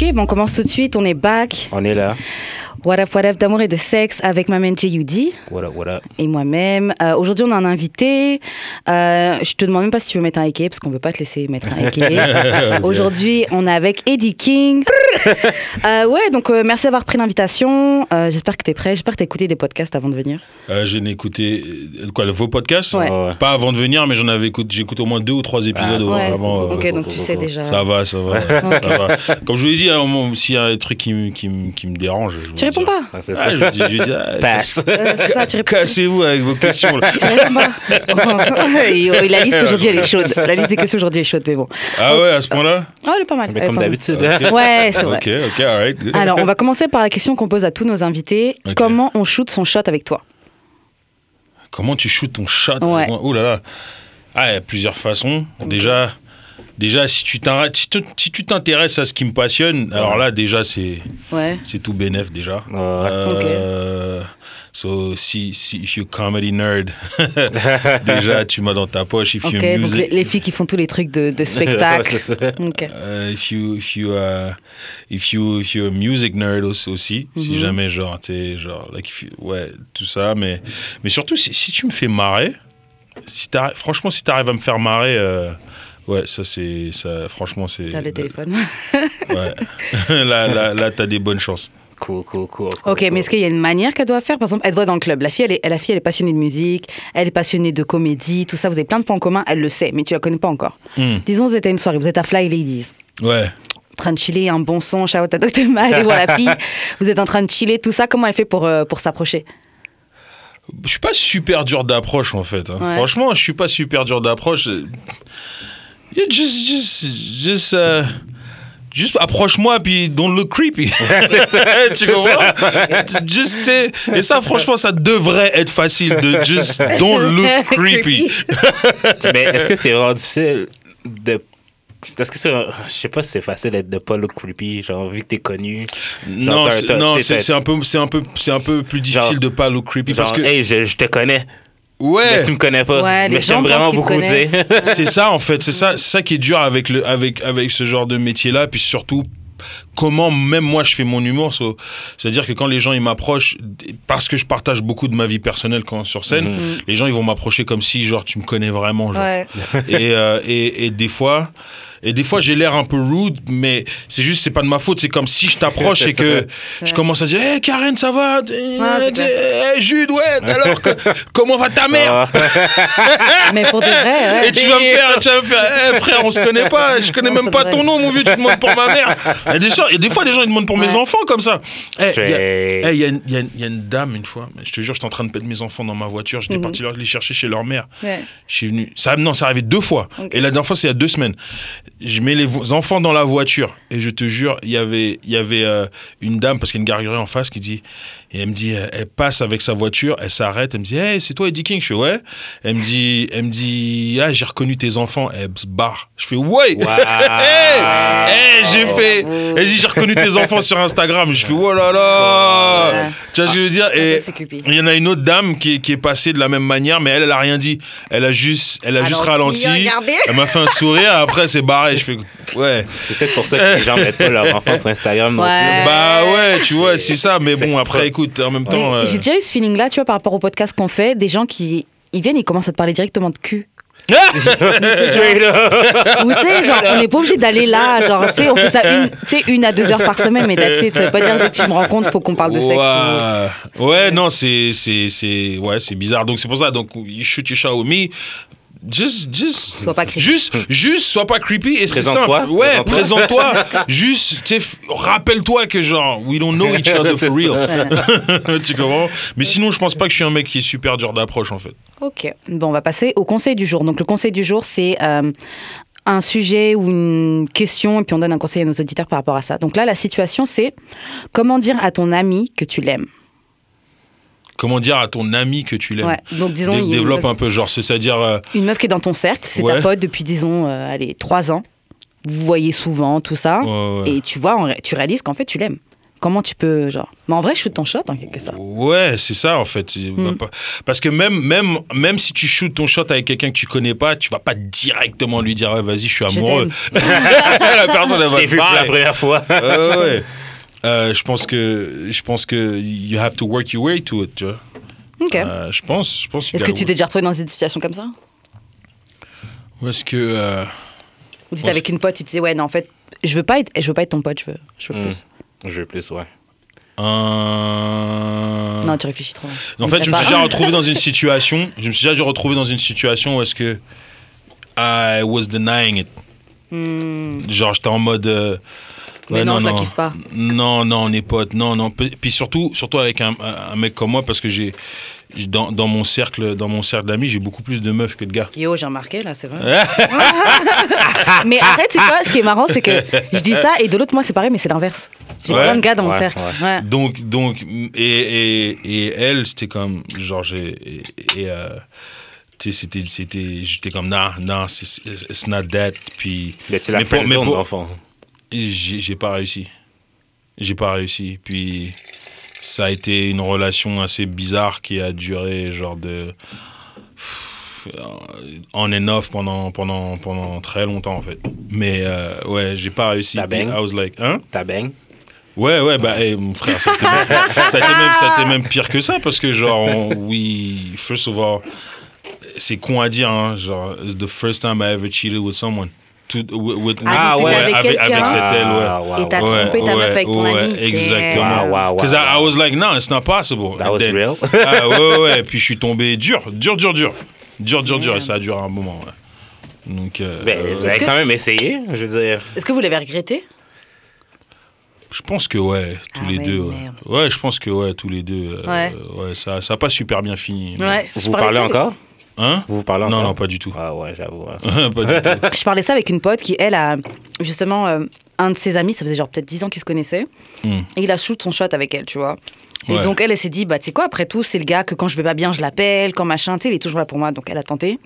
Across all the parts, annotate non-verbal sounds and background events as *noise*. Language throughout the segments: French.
Ok, bon, on commence tout de suite. On est back. On est là. What up, what up d'amour et de sexe avec ma main J.U.D. What up, what up. et moi-même. Euh, Aujourd'hui, on a un invité. Euh, je te demande même pas si tu veux mettre un AK parce qu'on veut pas te laisser mettre un AK. *laughs* Aujourd'hui, on est avec Eddie King. *laughs* Euh, ouais, donc euh, merci d'avoir pris l'invitation. Euh, J'espère que tu es prêt. J'espère que tu as écouté des podcasts avant de venir. Euh, je n'ai écouté quoi vos podcasts? Ouais. Ouais. Pas avant de venir, mais j'en avais écouté. J'ai écouté au moins deux ou trois épisodes Ouais. avant. euh, ok, donc tu sais déjà. Ça va, ça va, *laughs* ça va. Comme je vous l'ai dit, hein, s'il y a un truc qui, me- qui, me- qui me dérange, je réponds pas Ah, c'est Ah, ça. je dis, je dis, ah, Passe. Euh, c'est ça, tu réponds. Cassez-vous avec vos questions. là. Tu réponds pas. *laughs* Et, *laughs* oh, la liste aujourd'hui, elle est chaude. La liste des questions aujourd'hui est chaude, mais bon. Ah ouais, à ce point-là Oh, elle est pas mal. Mais est comme pas mal. d'habitude. Ouais, c'est vrai. Ok, ok, alright. good. Alors, on va commencer par la question qu'on pose à tous nos invités. Ok. Comment on shoot son shot avec toi? Comment tu shoots ton shot? Ouais. Oh là là. Ah, il y a plusieurs façons. Déjà, déjà si tu si tu si tu t'intéresses à ce qui me passionne, alors là, déjà, c'est Ouais. c'est tout bénef déjà. Ouais. Euh, So, si, si, if you comedy nerd, *laughs* déjà, tu m'as dans ta poche. If donc les, filles qui font tous les trucs de, *laughs* spectacle. c'est ça. Ok. euh, if you, if you, uh, if you, if you're a music nerd aussi, aussi Mhm. si jamais, genre, t'es, genre, like, if you- ouais, tout ça, mais, mais surtout, si, si tu me fais marrer, si franchement, si t'arrives à me faire marrer, euh, ouais, ça, c'est, ça, franchement, c'est, T'as le téléphone. *laughs* ouais, *laughs* là, là, là, t'as des bonnes chances. Cool, cool, cool. cool, Ok, mais est-ce qu'il y a une manière qu'elle doit faire? Par exemple, elle te voit dans le club. La fille, elle est, la fille, elle est passionnée de musique, elle est passionnée de comédie, tout ça. Vous avez plein de points en commun, elle le sait, mais tu la connais pas encore. Hmm. Disons, vous êtes à une soirée, vous êtes à Fly Ladies. Ouais. En train de chiller, un bon son, shout out à Dr. Mal, et voilà la fille. *laughs* Vous êtes en train de chiller, tout ça. Comment elle fait pour, euh, pour s'approcher? Je suis pas super dur d'approche en fait. hein. Ouais. Franchement, je suis pas super dur d'approche. Yeah, just, just, just, juste approche-moi puis don't look creepy. *laughs* C'est ça. tu comprends? Just, t'sais, et ça, franchement, ça devrait être facile de just don't look *laughs* creepy. *laughs* Mais est-ce que c'est vraiment difficile de. Est-ce que c'est. Je sais pas si c'est facile d'être de pas look creepy, genre, vu que t'es connu. Genre, Non, c'est- un peu, c'est un peu, c'est un peu plus difficile Genre- de pas look creepy Genre, parce que hey, je, je te connais, ouais. mais tu me connais pas. Ouais, mais t'aime vraiment beaucoup, tu sais. c'est ça en fait, c'est ça, c'est ça qui est dur avec le, avec, avec ce genre de métier-là, puis surtout comment même moi je fais mon humour. so- C'est-à-dire que quand les gens ils m'approchent, parce que je partage beaucoup de ma vie personnelle quand sur scène, Mhm. les gens ils vont m'approcher comme si genre tu me connais vraiment. Genre. Ouais. Et, euh, et, et des fois. Et des fois, j'ai l'air un peu rude, mais c'est juste, c'est pas de ma faute. C'est comme si je t'approche et que je commence à dire Hé Karen, ça va? Hé Jude, ouais, alors que, comment va ta mère? Ah, *laughs* Mais pour de vrai, ouais. et tu vas me faire, tu vas me faire, Eh, frère, on se connaît pas, je connais Non, même pas ton nom, mon vieux, tu demandes pour ma mère. *laughs* Et des, gens- et des fois, des gens, ils demandent pour mes enfants comme ça. Eh, il y a- Straight. eh, il y, a une- dame, une fois, je te jure, j'étais en train de perdre mes enfants dans ma voiture, j'étais parti leur- les chercher chez leur mère. Ouais. Je suis venu. Ça, non, ça arrivé deux fois. Et la dernière fois, c'est il y a deux semaines. Je mets les enfants dans la voiture et je te jure, il y avait, y avait euh, une dame, parce qu'il y a une garderie en face, qui dit. Et elle me dit, elle passe avec sa voiture, elle s'arrête, elle me dit, hey, c'est toi Eddie King? Je fais, ouais. Elle me dit, elle me dit, ah, j'ai reconnu tes enfants. Elle se barre. Je fais, ouais. Wow. *laughs* Hey, hey, j'ai fait. Elle dit, j'ai reconnu tes enfants sur Instagram. Je fais, oh là là. Ouais. Tu vois ce que je veux dire? Ça, Et il y en a une autre dame qui est, qui est passée de la même manière, mais elle, elle a rien dit. Elle a juste, elle a juste Ralenti, regardez. Elle m'a fait un sourire. Après, c'est barré. Je fais, ouais. C'est peut-être pour ça que les gens mettent pas leur enfant sur Instagram Ouais. Bah ouais, tu vois, c'est ça. Mais bon, après, écoute, en même temps. euh, J'ai déjà eu ce feeling-là, tu vois, par rapport au podcast qu'on fait, des gens qui ils viennent, ils commencent à te parler directement de cul. Up. Ou tu sais, genre, on n'est pas obligé d'aller là, genre, tu sais, on fait ça une, à deux heures par semaine, mais that's it. Ça veut pas dire que tu me rends compte, faut qu'on parle de sexe. ou- Ouais, ouais non, c'est, c'est, c'est, ouais, c'est bizarre. Donc c'est pour ça. Donc you shoot your shot with me. Just, just, Sois pas creepy. Juste, juste, sois pas creepy et c'est simple. Ouais, Présente-toi. présente-toi. *laughs* juste, tu sais, f- rappelle-toi que genre, we don't know each other *laughs* for real. *laughs* Tu comprends? Mais sinon, je pense pas que je suis un mec qui est super dur d'approche en fait. Ok. Bon, on va passer au conseil du jour. Donc, le conseil du jour, c'est euh, un sujet ou une question, et puis on donne un conseil à nos auditeurs par rapport à ça. Donc là, la situation, c'est comment dire à ton ami que tu l'aimes? Comment dire à ton ami que tu l'aimes Ouais. Donc, disons, Dé- une Développe un peu, genre, c'est-à-dire. euh, une meuf qui est dans ton cercle, c'est Ouais. ta pote depuis, disons, euh, allez, trois ans. Vous voyez souvent, tout ça. ouais, ouais. Et tu vois, tu réalises qu'en fait, tu l'aimes. Comment tu peux, genre. Mais en vrai, shoot ton shot en quelque sorte. Ouais, c'est ça en fait. Mm. pas- Parce que même, même, même si tu shootes ton shot avec quelqu'un que tu connais pas, tu vas pas directement lui dire ouais, vas-y, je suis Je amoureux. *laughs* la personne elle Je va se vu la première fois. Ouais, ouais, ouais. *laughs* Euh, je pense que je pense que you have to work your way to it, tu vois. Ok. Euh, je pense, je pense. Est-ce que tu t'es déjà retrouvé dans une situation comme ça? Ou est-ce que euh, Ou tu étais avec une pote, tu te disais, ouais, non, en fait, je veux pas être, je veux pas être ton pote, je veux, je veux Hmm. plus. Je veux plus, ouais. un- Non, tu réfléchis trop. En fait, je me suis déjà retrouvé dans *laughs* une situation. Je me suis déjà retrouvé dans une situation où est-ce que I was denying it. Hmm. Genre, j'étais en mode. Mais ouais, non, je la kiffe pas. Non, non, on est potes. Non, non. Puis puis surtout, surtout avec un, un mec comme moi, parce que j'ai dans, dans mon cercle, dans mon cercle d'amis, j'ai beaucoup plus de meufs que de gars. Yo, j'ai remarqué là, c'est vrai. *laughs* mais arrête, c'est quoi? Ce qui est marrant, c'est que je dis ça et de l'autre, moi, c'est pareil, mais c'est l'inverse. J'ai Ouais. plein de gars dans mon cercle. ouais. Ouais. Donc, donc, et, et, et elle, c'était comme, genre, j'ai, et, et, euh, tu sais, c'était, c'était, j'étais comme, nah, nah, c'est- it's not that. Puis, Mais tu l'as Mais pour- mais pour- fond. J'ai, pas réussi. J'ai pas réussi. Puis, ça a été une relation assez bizarre qui a duré, genre, de. On and off pendant, pendant, pendant très longtemps, en fait. Mais, euh, ouais, j'ai pas réussi. T'as bang? I was like, hein? Ta bang. Ouais, ouais, bah, hey, mon frère, ça a, été même, ça, a été même, ça a été même pire que ça parce que, genre, on- oui, first of all, c'est con à dire, hein, genre, it's the first time I ever cheated with someone. To- with- with- Ah, t'étais avec avec, quelqu'un? avec cette elle, ouais. Ah, wow, Et t'as wow. trompé ta meuf avec ton ami. Exactement. Wow, wow, wow, Because I, was like, no, it's not possible. That was then- real. *laughs* ah, ouais, ouais, ouais. Puis je suis tombé dur, dur, dur, dur. Dur, dur, dur. Et ça a duré un moment, ouais. Donc, euh, Ben, euh, vous avez que- quand même essayé, je veux dire. Est-ce que vous l'avez regretté? Je pense que ouais, tous Ah les ouais, deux. Ouais. Ouais, je pense que ouais, tous les deux. euh, Ouais. ouais, ça, ça a pas super bien fini. Ouais. je Vous parlais parlez encore? Hein? Vous vous parlez Non, encore? non, pas du tout. Ah ouais, j'avoue. hein. *laughs* pas du tout. Je parlais ça avec une pote qui, elle, a justement euh, un de ses amis, ça faisait genre peut-être 10 ans qu'ils se connaissaient, Hmm. et il a shoot son shot avec elle, tu vois. Et Ouais. donc elle, elle s'est dit, bah tu sais quoi, après tout, c'est le gars que quand je vais pas bien, je l'appelle, quand machin, tu sais, il est toujours là pour moi, donc elle a tenté.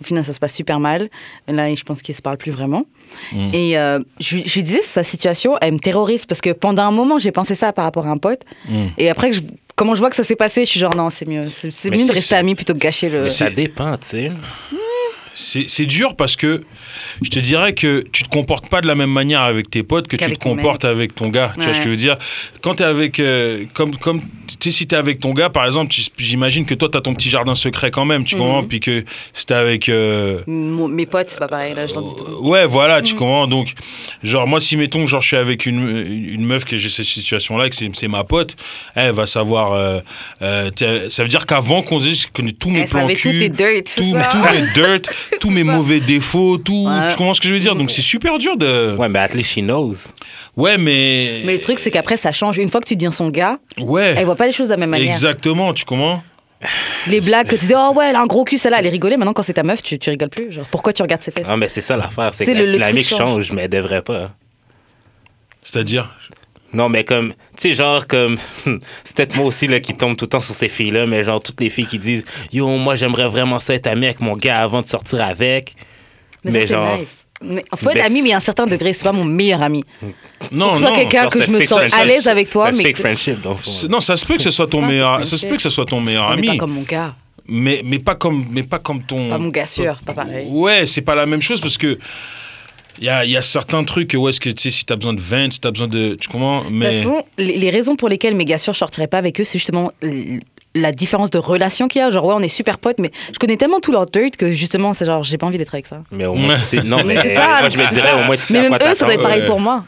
Au final, ça se passe super mal. Là, je pense qu'ils se parlent plus vraiment. Mm. Et euh, je, lui- je lui disais, sa situation, elle me terrorise parce que pendant un moment, j'ai pensé ça par rapport à un pote. Mm. Et après, que je- comment je vois que ça s'est passé, je suis genre, non, c'est mieux. C'est mieux de rester amis plutôt que gâcher le. Ça dépend, tu sais. C'est c'est dur parce que je te dirais que tu te comportes pas de la même manière avec tes potes que tu te comportes avec ton gars. Tu vois ce que je veux dire? Quand tu es avec. euh, comme, comme, tu sais, si tu es avec ton gars, par exemple, j'imagine que toi, tu as ton petit jardin secret quand même, tu Mhm. comprends? Puis que si t'es avec. euh, Mes potes, c'est pas pareil, là, je leur dis tout. Ouais, voilà, Mm. tu comprends? Donc, genre, moi, si mettons, genre, je suis avec une, une meuf que j'ai cette situation-là, que c'est ma pote, elle va savoir. euh, euh, ça veut dire qu'avant qu'on se dise, je connais tous mes Elle plans cul, tous mes dirt, *laughs* *laughs* tous mes mauvais défauts, tout. Ouais. Tu comprends ce que je veux dire? Donc, c'est super dur de. Ouais, mais at least she knows. Ouais, mais. Mais le truc, c'est qu'après, ça change. Une fois que tu deviens son gars, Ouais. elle voit pas les choses de la même manière. Exactement, tu comprends? Les blagues que tu disais, oh ouais, elle a un gros cul, celle-là, elle est rigolée. Maintenant, quand c'est ta meuf, tu, tu rigoles plus. Genre, pourquoi tu regardes ses fesses? Ah, mais c'est ça l'affaire, c'est que la dynamique change. change. mais elle devrait pas. C'est-à-dire? Non, mais comme, tu sais, genre, comme, *laughs* c'est peut-être moi aussi, là, qui tombe tout le temps sur ces filles-là, mais genre, toutes les filles qui disent, yo, moi, j'aimerais vraiment ça être ami avec mon gars avant de sortir avec. Mais, Mais ça, c'est genre- nice. Mais faut être Mais ami, mais à un certain degré, c'est pas mon meilleur ami. Non, que soit quelqu'un que je me sens à l'aise avec toi, mais. fake friendship, dans le fond. C'est- Non, ça se peut que ce soit ton meilleur, ça se peut que ce soit ton meilleur Non, mais ami, pas comme mon gars. mais mais pas comme mais pas comme ton Pas mon gars sûr, pas pareil. Ouais, c'est pas la même chose parce que il y a, y a certains trucs où est-ce que tu sais si t'as besoin de 20, si t'as besoin de tu comprends De toute mais façon, les, les raisons pour lesquelles mes gars sûrs, je sortirais pas avec eux, c'est justement la différence de relation qu'il y a. Genre, ouais, on est super potes, mais je connais tellement tout leur dirt que justement, c'est genre, j'ai pas envie d'être avec ça. Mais au moins, sais, non, *laughs* mais, Mais c'est ça, moi, je me c'est dirais, au moins, tu sais Mais à même quoi eux, ça doit être pareil ouais. pour moi.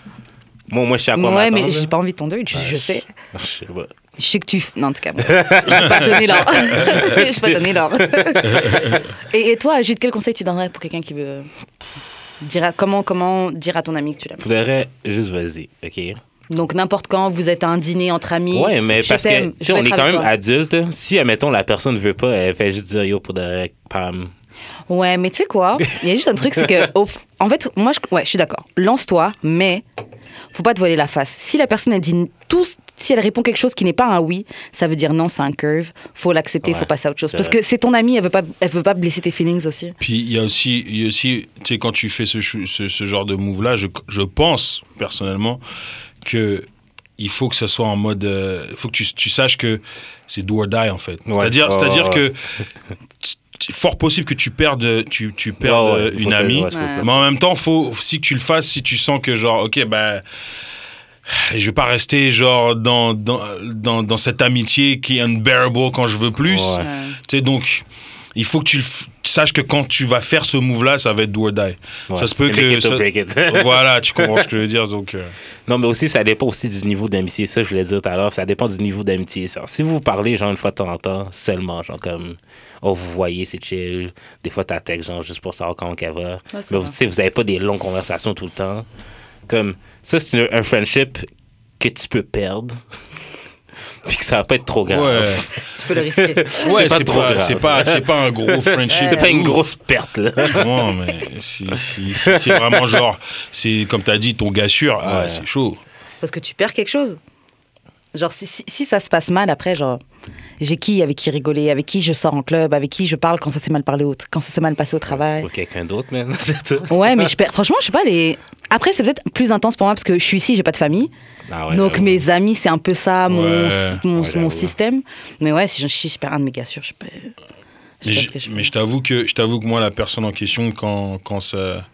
Moi, moi, je sais à quoi Ouais, mais j'ai pas envie de ton dirt, je, je sais. Je sais pas. Je sais que tu. Non, en tout cas, bon, je vais pas donner l'ordre. *laughs* je vais pas donner l'ordre. et, et toi, Jude, quel conseil tu donnerais pour quelqu'un qui veut. Dire à- comment, comment dire à ton ami que tu l'aimes? Faudrait juste vas-y, OK? Donc, n'importe quand, vous êtes à un dîner entre amis. Ouais, mais parce que, on est quand même adulte. Si, admettons, la personne veut pas, elle fait juste dire yo pour de Pam. Ouais, mais tu sais quoi? Il y a juste un truc, c'est que. au f- en fait, moi, je, ouais, je suis d'accord. Lance-toi, mais faut pas te voiler la face. Si la personne, elle dit tout. Si elle répond quelque chose qui n'est pas un oui, ça veut dire non, c'est un curve. Faut l'accepter, Ouais, faut passer à autre chose. Parce vrai. que c'est ton ami, elle veut pas, elle veut pas blesser tes feelings aussi. puis il y a aussi il y a aussi tu sais quand tu fais ce, ce, ce genre de move là je, je pense personnellement que il faut que ça soit en mode. euh, Il faut que tu, tu saches que c'est do or die, en fait. Ouais. C'est-à-dire, c'est-à-dire que fort possible que tu perdes, tu, tu perdes Ouais, ouais, une amie. ouais. Mais en même temps, faut aussi que tu le fasses si tu sens que, genre, ok, ben. je vais pas rester, genre, dans, dans, dans, dans cette amitié qui est unbearable quand je veux plus. Tu sais, donc, il faut que tu le saches que quand tu vas faire ce move-là, ça va être do or die. Ouais, ça se peut que. ça- break it. *laughs* voilà, tu comprends ce que je veux dire. Donc, euh, Non, mais aussi, ça dépend aussi du niveau d'amitié. Ça, je voulais dire tout à l'heure, ça dépend du niveau d'amitié. Si vous parlez, genre, une fois de temps en temps, seulement, genre, comme, oh, vous voyez, c'est chill. Des fois, t'as texte, genre, juste pour savoir comment qu'elle va. Ouais, mais sais, vous avez pas des longues conversations tout le temps. Comme, ça, c'est un friendship que tu peux perdre. *laughs* Puis que ça va pas être trop grave. ouais. Tu peux le risquer. *laughs* Ouais, C'est pas c'est trop pas, grave. c'est pas, c'est pas un gros *laughs* friendship. C'est pas une grosse perte, là. Comment, mais c'est vraiment genre, c'est comme t'as dit, ton gars sûr, ah, c'est chaud. Parce que tu perds quelque chose. Genre, si, si, si ça se passe mal après, genre, j'ai qui avec qui rigoler, avec qui je sors en club, avec qui je parle quand ça s'est mal parlé quand ça s'est mal passé au travail. trouves quelqu'un d'autre. C'est tout. Ouais, mais je perds. Franchement, je sais pas, les. Après, c'est peut-être plus intense pour moi parce que je suis ici, j'ai pas de famille. Ah ouais, donc, mes amis, c'est un peu ça, mon, Ouais, mon, ouais, mon j'avoue. système. Mais ouais, si je, si je perds un de mes gars sûrs, je peux. Je Mais je, mais je t'avoue que, je t'avoue que moi, la personne en question, quand, quand ça,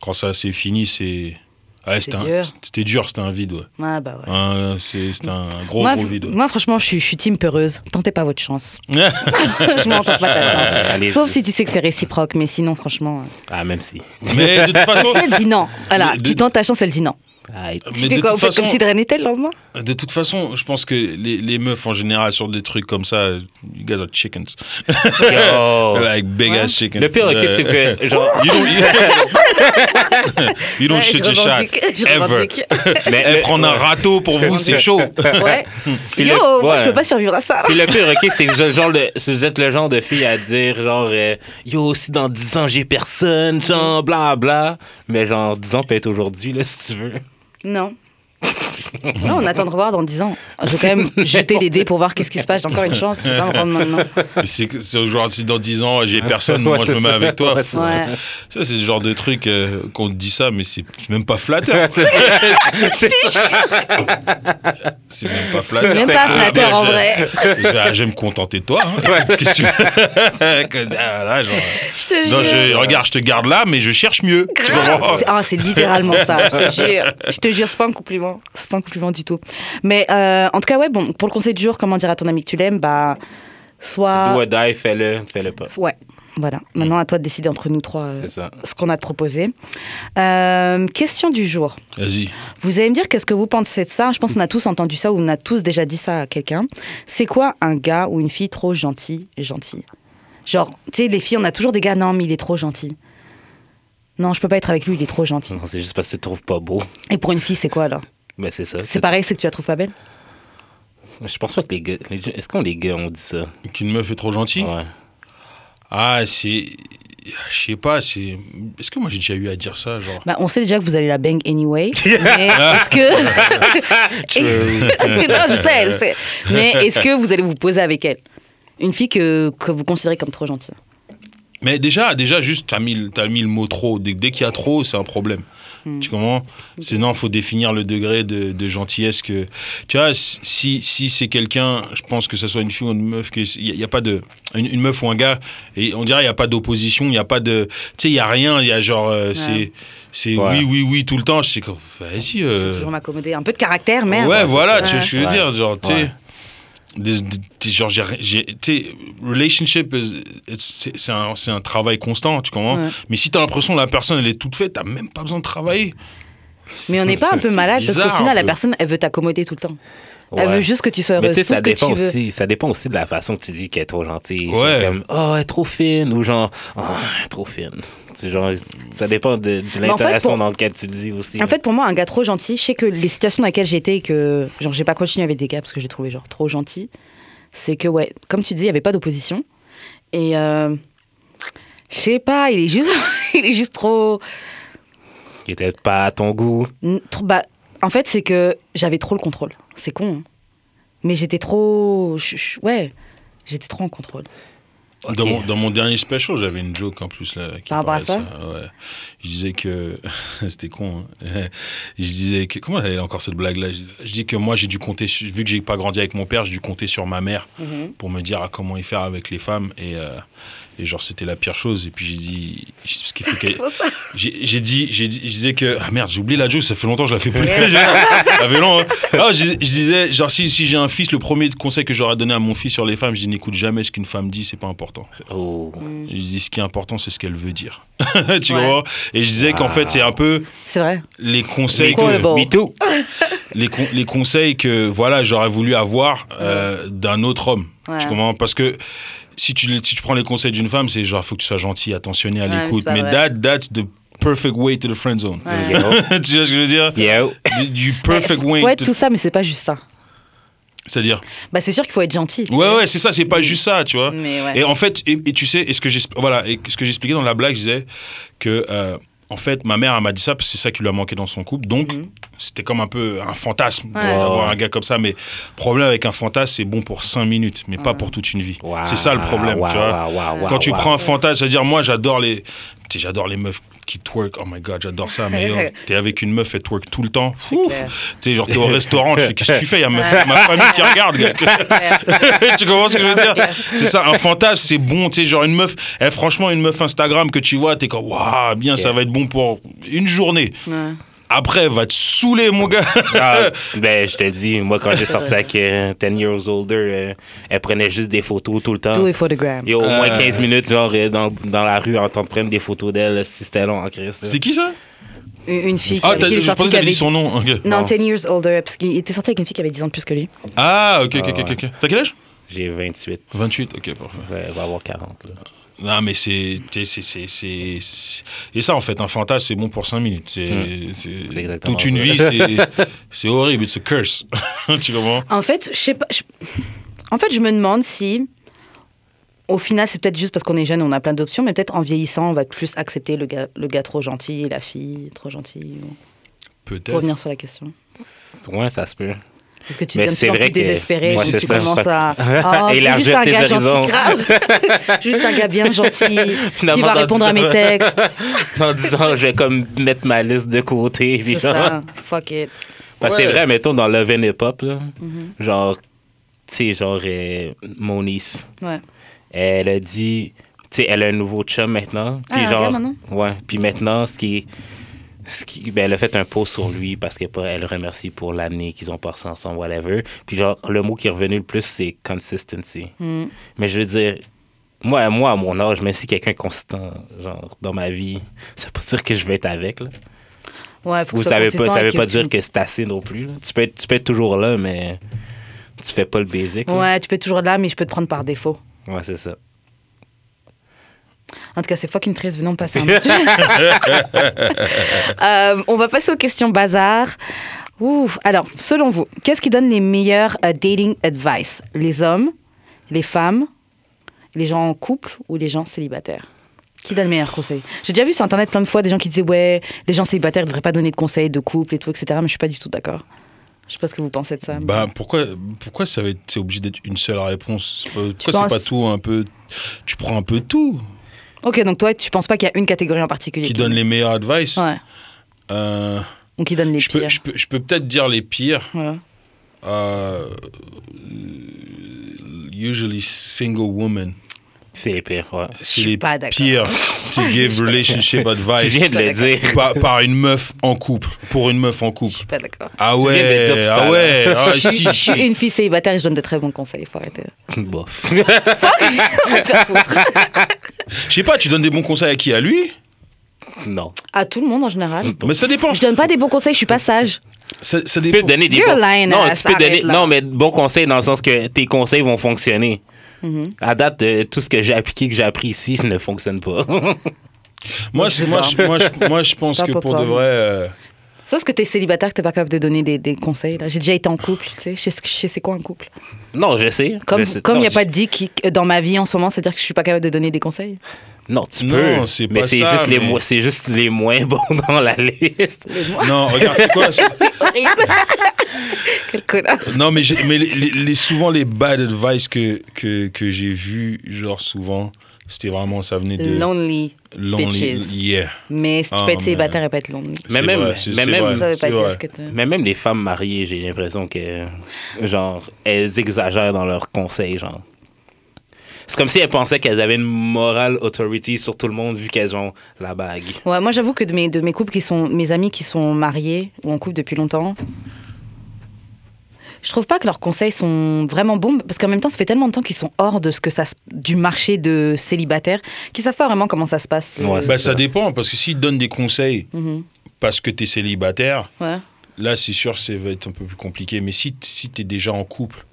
quand ça s'est fini, c'est. Ouais, c'était un- dur. C'était dur, c'était un vide, ouais. Ouais, bah ouais. C'est- C'était un gros, moi, gros vide. ouais. moi, franchement, je suis, je suis team peureuse. Tentez pas votre chance. *laughs* *laughs* je m'en pas ta chance. *laughs* Allez, Sauf si tu sais que c'est réciproque, mais sinon, franchement. euh, Ah, même si. Mais de toute façon, Si elle dit non, voilà, de- tu tentes ta chance, elle dit non. Ah, et- Tu Mais fais de quoi toute Vous faites comme façon- si de rien n'était le lendemain? De toute façon, je pense que les, les meufs en général sur des trucs comme ça, you guys are chickens. Yo. *laughs* Like big Ouais. ass chickens. Le pire, ok, c'est que, genre, *laughs* You don't, you *laughs* don't Ouais, shit your shot. Ever. mais, mais- prendre un râteau pour vous, c'est chaud. Ouais. Puis Yo, le- moi, ouais. je peux pas survivre à ça. là. Puis le pire, ok, c'est que je- genre le, vous êtes le genre de fille à dire, genre, euh, yo, si dans 10 ans j'ai personne, genre, bla bla. Mais genre, 10 ans peut être aujourd'hui, là, si tu veux. Non. Non, on attend de revoir dans 10 ans. Je vais quand même *laughs* jeter des dés pour voir qu'est-ce qui se passe. J'ai encore une chance. Je vais pas me rendre maintenant. C'est genre, si dans 10 ans j'ai personne, *laughs* moi Ouais, je me mets ça. avec toi. Ouais, c'est ça. C'est le genre de truc euh, qu'on te dit ça, mais c'est même pas flatteur. *laughs* C'est même pas C'est flatteur. même pas flatteur en vrai. Je vais, ah, je vais me contenter de toi. hein. Que tu ah, là, genre, Je te non, jure. je, regarde, je te garde là, mais je cherche mieux. C'est- Ah, c'est littéralement ça, je te jure. Je te jure, c'est pas un compliment. C'est pas un compliment du tout. Mais euh, en tout cas, ouais, bon, pour le conseil du jour, comment dire à ton ami que tu l'aimes, bah, soit. Do or die, fais-le, fais-le pas. Ouais, voilà. Maintenant, à toi de décider entre nous trois euh, ce qu'on a à te proposer. Euh, question du jour. Vas-y. Vous allez me dire qu'est-ce que vous pensez de ça? Je pense qu'on a tous entendu ça ou on a tous déjà dit ça à quelqu'un. C'est quoi un gars ou une fille trop gentil, gentil Genre, tu sais, les filles, on a toujours des gars, non, mais il est trop gentil. Non, je peux pas être avec lui, il est trop gentil. Non, c'est juste parce que tu trouves pas beau. Et pour une fille, c'est quoi alors? Ben, c'est ça. C'est pareil, c'est que tu la trouves pas belle? Je pense pas que les gars. les Est-ce qu'on les gars ont dit ça? Qu'une meuf est trop gentille? Ouais. Ah, c'est. Je sais pas, c'est. Est-ce que moi j'ai déjà eu à dire ça genre? Bah, On sait déjà que vous allez la bang anyway. *laughs* mais est-ce que. *laughs* *laughs* non, je sais, je sais. Mais est-ce que vous allez vous poser avec elle? Une fille que, que vous considérez comme trop gentille Mais déjà, déjà juste, t'as mis, le- t'as mis le mot trop. Dès, dès qu'il y a trop, c'est un problème. Hmm. Tu comprends? Sinon, il faut définir le degré de, de gentillesse que. Tu vois, si, si c'est quelqu'un, je pense que ce soit une fille ou une meuf, il n'y a, y a pas de. Une, une meuf ou un gars, et on dirait il n'y a pas d'opposition, il n'y a pas de. Tu sais, il n'y a rien, il y a genre. euh, C'est. C'est Ouais. oui, oui, oui, tout le temps. Je sais comme, vas-y. euh, Toujours m'accommoder. Un peu de caractère, merde. Ouais, voilà, tu vois ce que je veux Ouais. dire. Genre, tu sais. Des- des- genre, j'ai- tu relationship, c'est un, c'est un travail constant, tu comprends? Ouais. Mais si t'as l'impression que la personne, elle est toute faite, t'as même pas besoin de travailler. Mais on n'est pas un peu malade parce qu'au final, la personne, elle veut t'accommoder tout le temps. Elle Ouais. veut juste que tu sois Mais heureuse. tu sais, ça dépend aussi. Ça dépend aussi de la façon que tu dis qu'elle est trop gentille. Ouais. Genre Comme, oh, elle est trop fine. Ou genre, oh, elle est trop fine. Genre, ça dépend de, de en fait, dans laquelle tu le dis aussi. En fait, pour moi, un gars trop gentil, je sais que les situations dans lesquelles j'étais et que genre j'ai pas continué avec des gars parce que j'ai trouvé genre trop gentil, c'est que ouais, comme tu dis, il y avait pas d'opposition et euh, je sais pas, il est juste, *laughs* il est juste trop, Il était pas à ton goût. n- trop bah, en fait, c'est que j'avais trop le contrôle. C'est con, hein. mais j'étais trop, ouais, j'étais trop en contrôle. Dans, mon, dans mon dernier special, j'avais une joke en plus là. Qui Par rapport à ça. Ouais. Je disais que. *laughs* C'était con. hein. *laughs* Je disais que. Comment elle est encore cette blague-là? Je, dis- je dis que moi, j'ai dû compter. sur- vu que j'ai pas grandi avec mon père, j'ai dû compter sur ma mère Mhm. pour me dire ah, comment y faire avec les femmes. Et, euh, et genre, c'était la pire chose. Et puis j'ai dit. Ce qui fait que. J'ai j'ai dit, j'ai dit, je disais que ah merde, j'ai oublié la joke, ça fait longtemps que je la fais plus. ça *laughs* fait long. hein. Ah, je, je disais genre si, si j'ai un fils, le premier conseil que j'aurais donné à mon fils sur les femmes, je dis n'écoute jamais ce qu'une femme dit, c'est pas important. Oh. Mm. Je dis ce qui est important, c'est ce qu'elle veut dire. *laughs* tu Ouais. vois Et je disais qu'en fait c'est un peu C'est vrai. les conseils, que, Quotable. Me too. les, con- les conseils que voilà j'aurais voulu avoir euh, d'un autre homme. Ouais. Tu comprends? Parce que si tu, si tu prends les conseils d'une femme, c'est genre faut que tu sois gentil, attentionné à Ouais, mais l'écoute. Mais vrai. that, that's the perfect way to the friend zone. Ouais. *laughs* Tu vois ce que je veux dire? Yo. du, du perfect Mais way. faut être to- tout ça, mais c'est pas juste ça. C'est-à-dire? Bah, c'est sûr qu'il faut être gentil. Ouais, ouais, c'est ça, c'est pas juste ça, tu vois. Mais ouais. Et en fait, et, et tu sais, et ce que j'ai voilà, et ce que j'expliquais dans la blague, je disais que euh, en fait, ma mère elle m'a dit ça parce que c'est ça qui lui a manqué dans son couple. Donc, Mhm. C'était comme un peu un fantasme Ouais. d'avoir un gars comme ça. Mais problème avec un fantasme, c'est bon pour 5 minutes, mais pas pour toute une vie. Wow. C'est ça le problème, Wow, tu vois. wow, Quand tu prends un fantasme, c'est-à-dire moi, j'adore les, j'adore les meufs qui twerk. Oh my god, j'adore ça. Mais *laughs* t'es avec une meuf, elle twerk tout le temps. Sais, genre t'es au restaurant, tu fais qu'est-ce que tu fais? Il y a ma, ma famille qui regarde. gars. *laughs* Tu comprends ce que je veux dire? C'est ça, un fantasme, c'est bon, tu sais, genre une meuf, eh, franchement, une meuf Instagram que tu vois, t'es comme, waouh, bien, ça va être bon pour une journée. Ouais. Après, elle va te saouler, mon gars. Ah, *laughs* ben, je te dis, moi, quand j'ai sorti avec euh, 10 years older, euh, elle prenait juste des photos tout le temps. For the gram. Il y a au moins Euh. 15 minutes, genre, euh, dans, dans la rue, en train de prendre des photos d'elle, si c'était long en Christ. là. C'était qui ça? Une fille qui, Ah, qui est je pensais que avait dit son nom. ok. Non, Non. 10 years older, parce qu'il était sorti avec une fille qui avait 10 ans de plus que lui. Ah, ok, ok, Ah, ok, ok. ouais. ok. T'as quel âge? J'ai 28. 28, ok, parfait. Ouais, elle va avoir 40. là. Non, mais c'est. Et ça, en fait, un fantasme, c'est bon pour 5 minutes. C'est Hmm. Toute une vie, c'est- *laughs* c'est horrible. It's a curse. *laughs* tu comprends? En fait, je sais pas. En fait, je me demande si. Au final, c'est peut-être juste parce qu'on est jeune, on a plein d'options, mais peut-être en vieillissant, on va plus accepter le gars, le gars trop gentil et la fille trop gentille. Pour Peut-être. revenir sur la question. Ouais, ça se peut. Est-ce que tu Mais c'est vrai que- désespéré c'est tu ça. commences à. Oh, *laughs* Élargir juste un tes gars horizons. gentil, grave. *laughs* juste un gars bien gentil qui Finalement, va dans répondre à dix mes textes. *laughs* En disant, je vais comme mettre ma liste de côté. C'est ça. Fuck it. Parce que Ouais. c'est vrai, mettons, dans Love and Hip Hop, là, Mhm. genre, tu sais, genre, euh, mon niece, Ouais. elle a dit, tu sais, elle a un nouveau chum maintenant. Puis Ah, genre, maintenant? ouais. Puis maintenant, ce qui, ce qui, ben, elle a fait un post sur lui parce qu'elle elle le remercie pour l'année qu'ils ont passé ensemble, whatever. Puis genre, le mot qui est revenu le plus, c'est consistency. Mm. Mais je veux dire, moi, moi, à mon âge, même si quelqu'un est constant, genre, dans ma vie, ça veut pas dire que je vais être avec, là. Ouais, faut que Vous ce soit savez pas, ça veut que pas tu- dire que c'est assez non plus. là. Tu, peux être, tu peux être toujours là, mais tu fais pas le basic. là. Ouais, tu peux être toujours là, mais je peux te prendre par défaut. Ouais, c'est ça. En tout cas, c'est fucking triste. Venons passer un. *laughs* *laughs* Euh, on va passer aux questions bazar. Ouh. Alors, selon vous, qu'est-ce qui donne les meilleurs euh, dating advice? Les hommes, les femmes, les gens en couple ou les gens célibataires? Qui donne le meilleur conseil? J'ai déjà vu sur Internet plein de fois des gens qui disaient Ouais, les gens célibataires ne devraient pas donner de conseils de couple et tout, etc. Mais je suis pas du tout d'accord. Je sais pas ce que vous pensez de ça. Bah, pourquoi, pourquoi ça va être, c'est obligé d'être une seule réponse? Pourquoi c'est penses- pas tout un peu. Tu prends un peu tout? Ok, donc toi, tu penses pas qu'il y a une catégorie en particulier qui donne les meilleurs advice. Ouais. Euh, Ou qui donne les je peux, pires. je peux, je peux peut-être dire les pires. Ouais. Euh, usually single woman. C'est les pires, ouais. C'est suis les pas d'accord. pires to *laughs* give relationship Tu advice viens de le dire. par, par une meuf en couple. Pour une meuf en Je couple. suis pas d'accord. Ah Tu viens de le ouais, dire ah ouais. Ah, Je suis- si, je suis si. une fille célibataire et je donne de très bons conseils. Faut arrêter. Bof. *laughs* Je sais pas, tu donnes des bons conseils à qui? À lui? Non. À tout le monde en général. Mais ça dépend. Je donne pas des bons conseils, je suis pas sage. Ça, ça Tu peux donner des bons... non, tu peux donner... là. non, mais bons conseils dans le sens que tes conseils vont fonctionner. À date, euh, tout ce que j'ai appliqué, que j'ai appris ici, ça ne fonctionne pas. *laughs* Moi, Je moi, je, moi, je, moi, je pense que pour toi. de vrai. euh, Sauf parce que t'es célibataire que t'es pas capable de donner des, des conseils. là. J'ai déjà été en couple, tu sais. Je c'est quoi un couple? non, je sais. Comme il n'y a pas de dit qui, dans ma vie en ce moment, c'est-à-dire que je suis pas capable de donner des conseils? Non, tu Non, peux. c'est mais pas c'est ça, juste, les mais- mo- c'est juste les moins *laughs* bons dans la liste. Non, regarde, c'est quoi c'est- Horrible. *laughs* Quel connard. Non, mais, j'ai- mais les, les- les- souvent, les bad advice que, que, que j'ai vus, genre souvent, c'était vraiment, ça venait de. Lonely. Lonely. bitches. Yeah. Mais si tu Ah, peux être mais- célibataire et pas être lonely. Mais C'est même, vrai, c'est- mais c'est même, vrai. Ça veut c'est pas vrai. dire que t'as- mais même les femmes mariées, j'ai l'impression que, genre, elles exagèrent dans leurs conseils, genre. C'est comme si elles pensaient qu'elles avaient une morale authority sur tout le monde vu qu'elles ont la bague. Ouais, moi j'avoue que de mes, de mes couples qui sont, mes amis qui sont mariés ou en couple depuis longtemps, je trouve pas que leurs conseils sont vraiment bons parce qu'en même temps ça fait tellement de temps qu'ils sont hors de ce que ça du marché de célibataire qu'ils savent pas vraiment comment ça se passe. le- Ouais, Bah, ça. dépend, parce que s'ils donnent des conseils Mhm. parce que tu es célibataire, Ouais. là, c'est sûr, ça va être un peu plus compliqué. Mais si, si tu es déjà en couple.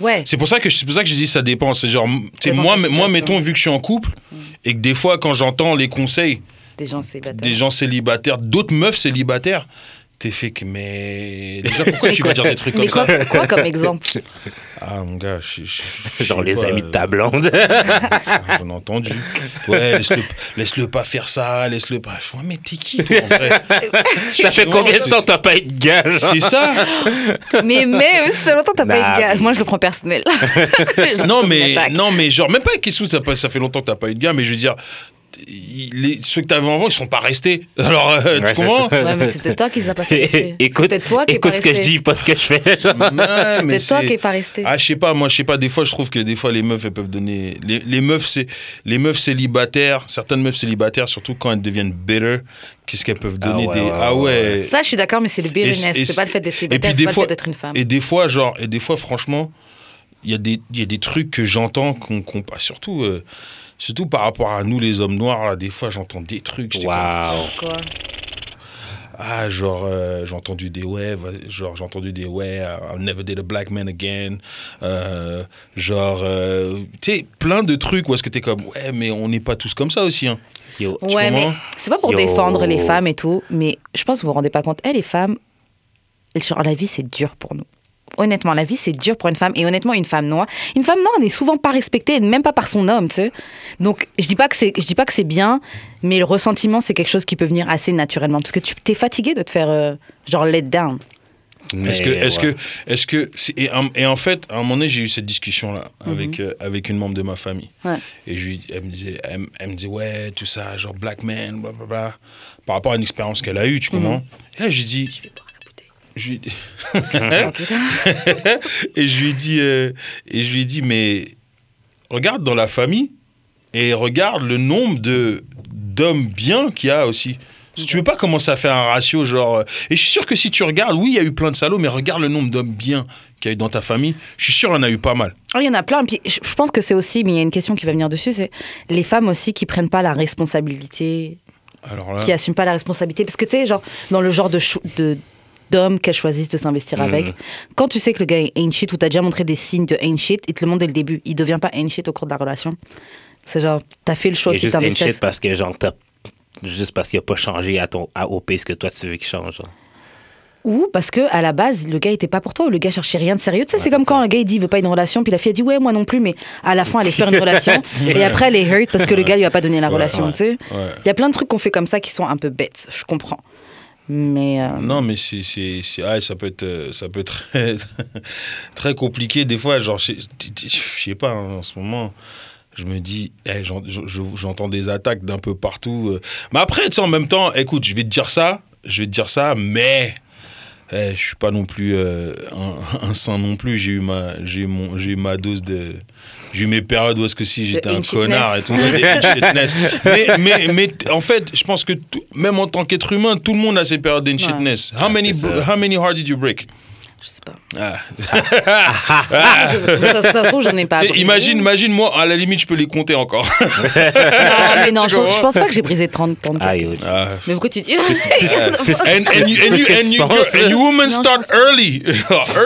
Ouais. C'est pour ça que c'est pour ça que je dis ça dépend. C'est genre, moi, moi, mettons, vu que je suis en couple, et que des fois, quand j'entends les conseils Des gens célibataires. des gens célibataires, d'autres meufs célibataires, t'es fait que, mais. Déjà, pourquoi tu vas dire des trucs comme Mais ça quoi, quoi comme exemple *laughs* Ah, mon gars, je. je- je Genre les pas, amis de euh, ta blonde. *laughs* J'en ai entendu. Ouais, laisse-le laisse-le pas faire ça, laisse-le pas. Ouais, mais t'es qui, toi, en vrai? *laughs* Ça fait combien de temps t'as pas eu de gage? C'est ça Mais mais ça longtemps t'as pas eu de gage. mais- Moi je le prends personnel. Non, mais, non, mais genre, même pas question, ça, ça fait longtemps que t'as pas eu de gars, mais je veux dire, les, ceux que t'avais avant, ils sont pas restés. *laughs* Alors, euh, Ouais, tu c'est comprends. Ouais, mais peut-être toi qui les as pas fait rester. écoute, toi qui est écoute pas ce que je dis, pas ce que je fais. peut-être toi c'est- qui est pas resté. Ah, je sais pas, moi, je sais pas, des fois, je trouve que des fois, les meufs, elles peuvent donner. Les, les meufs, c'est les meufs célibataires, certaines meufs célibataires, surtout quand elles deviennent bitter, qu'est-ce qu'elles peuvent Ah donner ouais, des. ah ouais. Ça, je suis d'accord, mais c'est le bitterness. et C'est c'est- pas le fait d'être et célibataire, c'est pas fois- le fait d'être une femme. Et des fois, genre, et des fois, franchement, il y, a des- il y a des trucs que j'entends qu'on. qu'on pas surtout, euh, surtout par rapport à nous, les hommes noirs, là, des fois, j'entends des trucs. Waouh. Quoi Ah, genre, euh, j'ai entendu des ouais, genre, j'ai entendu des ouais, I'll never date a black man again. Euh, genre, euh, tu sais, plein de trucs où est-ce que t'es comme, ouais, mais on n'est pas tous comme ça aussi. Hein. Yo, Ouais, mais c'est pas pour Yo. défendre les femmes et tout, mais je pense que vous vous rendez pas compte. Eh, les femmes, genre, la vie, c'est dur pour nous. Honnêtement, la vie, c'est dur pour une femme. Et honnêtement, une femme noire, une femme noire n'est souvent pas respectée, même pas par son homme, tu sais. Donc, je dis pas que c'est, je dis pas que c'est bien, mais le ressentiment, c'est quelque chose qui peut venir assez naturellement. Parce que tu t'es fatigué de te faire, euh, genre, let down. Est-ce que, est-ce ouais. que, est-ce que, c'est- et, en- et en fait, à un moment donné, j'ai eu cette discussion-là avec, euh, avec une membre de ma famille. Ouais. Et je lui, elle me disait, elle, me- elle me disait, ouais, tout ça, genre black man, blablabla, par rapport à une expérience qu'elle a eue, tu comprends? Et là, je lui dis, je lui, Oh, putain. *laughs* et je lui dit, euh, et je lui dit, mais regarde dans la famille et regarde le nombre de d'hommes bien qu'il y a aussi. Si tu veux pas commencer à faire un ratio genre, euh, et je suis sûr que si tu regardes, oui, il y a eu plein de salauds, mais regarde le nombre d'hommes bien qu'il y a eu dans ta famille. Je suis sûr qu'il y en a eu pas mal. Oh, Il y en a plein. Puis je pense que c'est aussi, mais il y a une question qui va venir dessus, c'est les femmes aussi qui prennent pas la responsabilité Alors là, qui assument pas la responsabilité. Parce que tu sais, genre, dans le genre de d'hommes qu'elles choisissent de s'investir Mhm. avec, quand tu sais que le gars est ain't shit ou t'as déjà montré des signes de ain't shit, il te le montre dès le début. Il devient pas ain't shit au cours de la relation. C'est genre, t'as fait le choix Et de juste shit parce que, genre, t'as- Juste parce qu'il a pas changé à ton à, au pace que toi tu veux qu'il change. genre. Ou parce que à la base, le gars était pas pour toi, ou le gars cherchait rien de sérieux. Tu sais, Ouais, c'est comme quand un gars il dit il veut pas une relation, puis la fille a dit ouais, moi non plus, mais à la fin elle espère une *laughs* relation. Et après elle est hurt parce que le gars lui a pas donné la Ouais, relation, ouais. tu sais. ouais. Il y a plein de trucs qu'on fait comme ça qui sont un peu bêtes, je comprends. Mais. euh, Non, mais c'est, c'est, c'est- ah, ça peut être, euh, ça peut être très, *laughs* compliqué des fois. Genre, je sais pas, hein, en ce moment, je me dis, eh, j'en- je- je- j'entends des attaques d'un peu partout. euh. Mais après, tu sais, en même temps, écoute, je vais te dire ça, je vais te dire ça, mais eh, je suis pas non plus euh, un, *laughs* un saint non plus. J'ai eu ma, j'ai eu mon, j'ai eu ma dose de. J'ai eu mes périodes où est-ce que si j'étais un connard et tout. *laughs* mais, mais, mais en fait, je pense que tout- même en tant qu'être humain, tout le monde a ses périodes d'inchitness. How, Ouais, many, c'est ça. how many hearts did you break? Je sais pas. Ah. *laughs* ça, ça se trouve, j'en ai pas. Tu sais, brisé. imagine, imagine, moi, à la limite, je peux les compter encore. *laughs* Non, mais non, je, pense pas que j'ai brisé 30 30 Aïe, oui. Ah. Mais pourquoi tu dis plus- *laughs* And, and you, and Plus you, que and tu you, penses. and you women start early.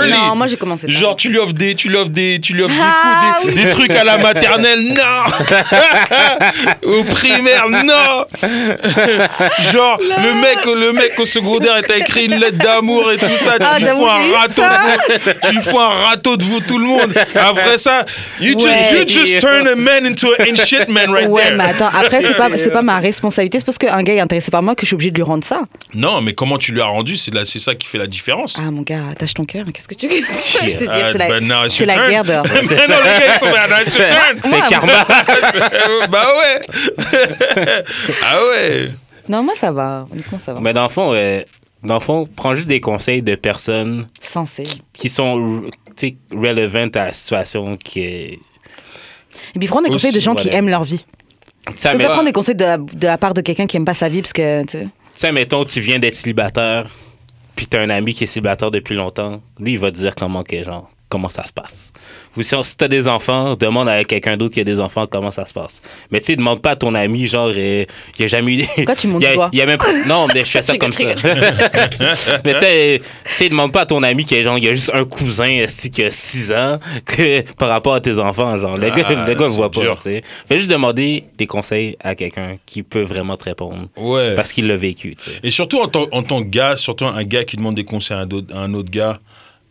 Non, moi j'ai commencé. tard. Genre, tu lui offres des, tu lui offres des, tu lui offres des Ah, coups, des, oui. des trucs à la maternelle, non. au primaire, non. Genre, le mec, le mec au secondaire, il t'a écrit une lettre d'amour et tout ça, tu Ah, lui j'avoue, fous un j'ai eu ça. Râteau. Tu lui fous un râteau de vous, tout le monde. Après ça, you just, Ouais. you just turn a man into a shit man right Ouais, there. mais attends, après, c'est pas, c'est pas ma responsabilité. C'est parce qu'un gars est intéressé par moi que je suis obligée de lui rendre ça. Non, mais comment tu lui as rendu, c'est là- c'est ça qui fait la différence. Ah, mon gars, attache ton cœur. Qu'est-ce que tu *laughs* veux Je te dis, Ah, c'est la, c'est guerre. *laughs* Mais non, les gars, ils sont là, now it's your turn. C'est Ouais, karma. *laughs* bah ouais. ah ouais. Non, moi, ça va. Honnêtement, ça va. Mais dans le fond, euh, dans le fond, prends juste des conseils de personnes Censé. qui sont relevant à la situation qui est. Et puis, prendre des conseils de gens qui aiment leur vie. Ça, Tu peux pas prendre des conseils de, la- de la part de quelqu'un qui aime pas sa vie parce que, tu sais. mettons, tu viens d'être célibataire, puis t'as un ami qui est célibataire depuis longtemps. Lui, il va te dire comment, que, genre, comment ça se passe. Ou si, si t'as des enfants, demande à quelqu'un d'autre qui a des enfants comment ça se passe. Mais tu sais, demande pas à ton ami, genre, euh, il a jamais eu. Pourquoi tu montes *laughs* a- du doigt? il y a même pas- Non, mais je fais ça *laughs* comme ça. *laughs* mais tu sais, tu sais, demande pas à ton ami qu'il y a, genre, il y a juste un cousin qui a 6 ans que, par rapport à tes enfants. Genre, le gars, Ah, le gars voit pas. tu sais. Fais juste demander des conseils à quelqu'un qui peut vraiment te répondre. Ouais. Parce qu'il l'a vécu. tu sais. Et surtout en tant, en tant que gars, surtout un gars qui demande des conseils à un autre, à un autre gars,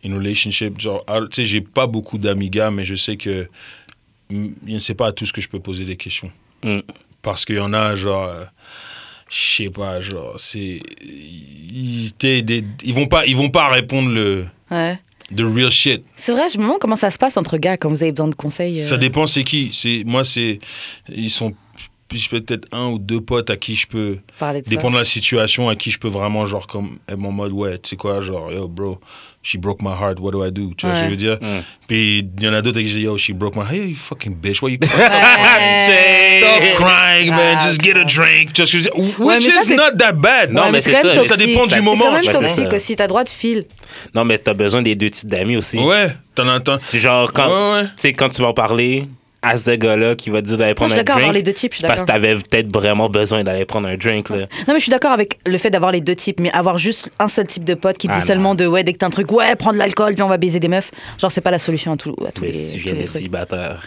une relationship, genre, ah, tu sais, j'ai pas beaucoup d'amis gars, mais je sais que mm, je ne sais pas à tous que je peux poser des questions. Mm. Parce qu'il y en a, genre, euh, je sais pas, genre, c'est. Ils, des- ils vont pas, ils vont pas répondre le. Ouais. The real shit. C'est vrai, je me demande comment ça se passe entre gars quand vous avez besoin de conseils. euh. Ça dépend c'est qui? C'est moi c'est ils sont puis peut-être un ou deux potes à qui je peux parler de ça. dépendre de la situation à qui je peux vraiment genre comme être en mode ouais tu sais quoi genre yo bro she broke my heart what do I do? Tu vois ce que je veux dire? Mm. puis il y en a d'autres à qui je dis yo she broke my heart hey you fucking bitch why you *laughs* Ouais. stop crying man Ah, just get a drink tu vois ce que je veux dire? Ouais, which is c'est- not that bad Non, mais c'est c'est quand même ça, ça toxique. dépend du C'est moment, quand même toxique aussi. T'as droit de fil. Non, mais t'as besoin des deux types d'amis aussi. ouais t'en as t'en- C'est genre, quand, Ouais, ouais. tu sais, quand tu vas en parler à ce gars-là qui va te dire d'aller prendre je suis un d'accord drink, les deux types. Je suis parce que t'avais peut-être vraiment besoin d'aller prendre un drink. Là. Non, mais je suis d'accord avec le fait d'avoir les deux types, mais avoir juste un seul type de pote qui Ah, dit non. seulement de ouais, dès que t'as un truc, ouais, prends de l'alcool, puis on va baiser des meufs. Genre, c'est pas la solution à, tout, à tous Mais les, si tu viens d'être célibataire.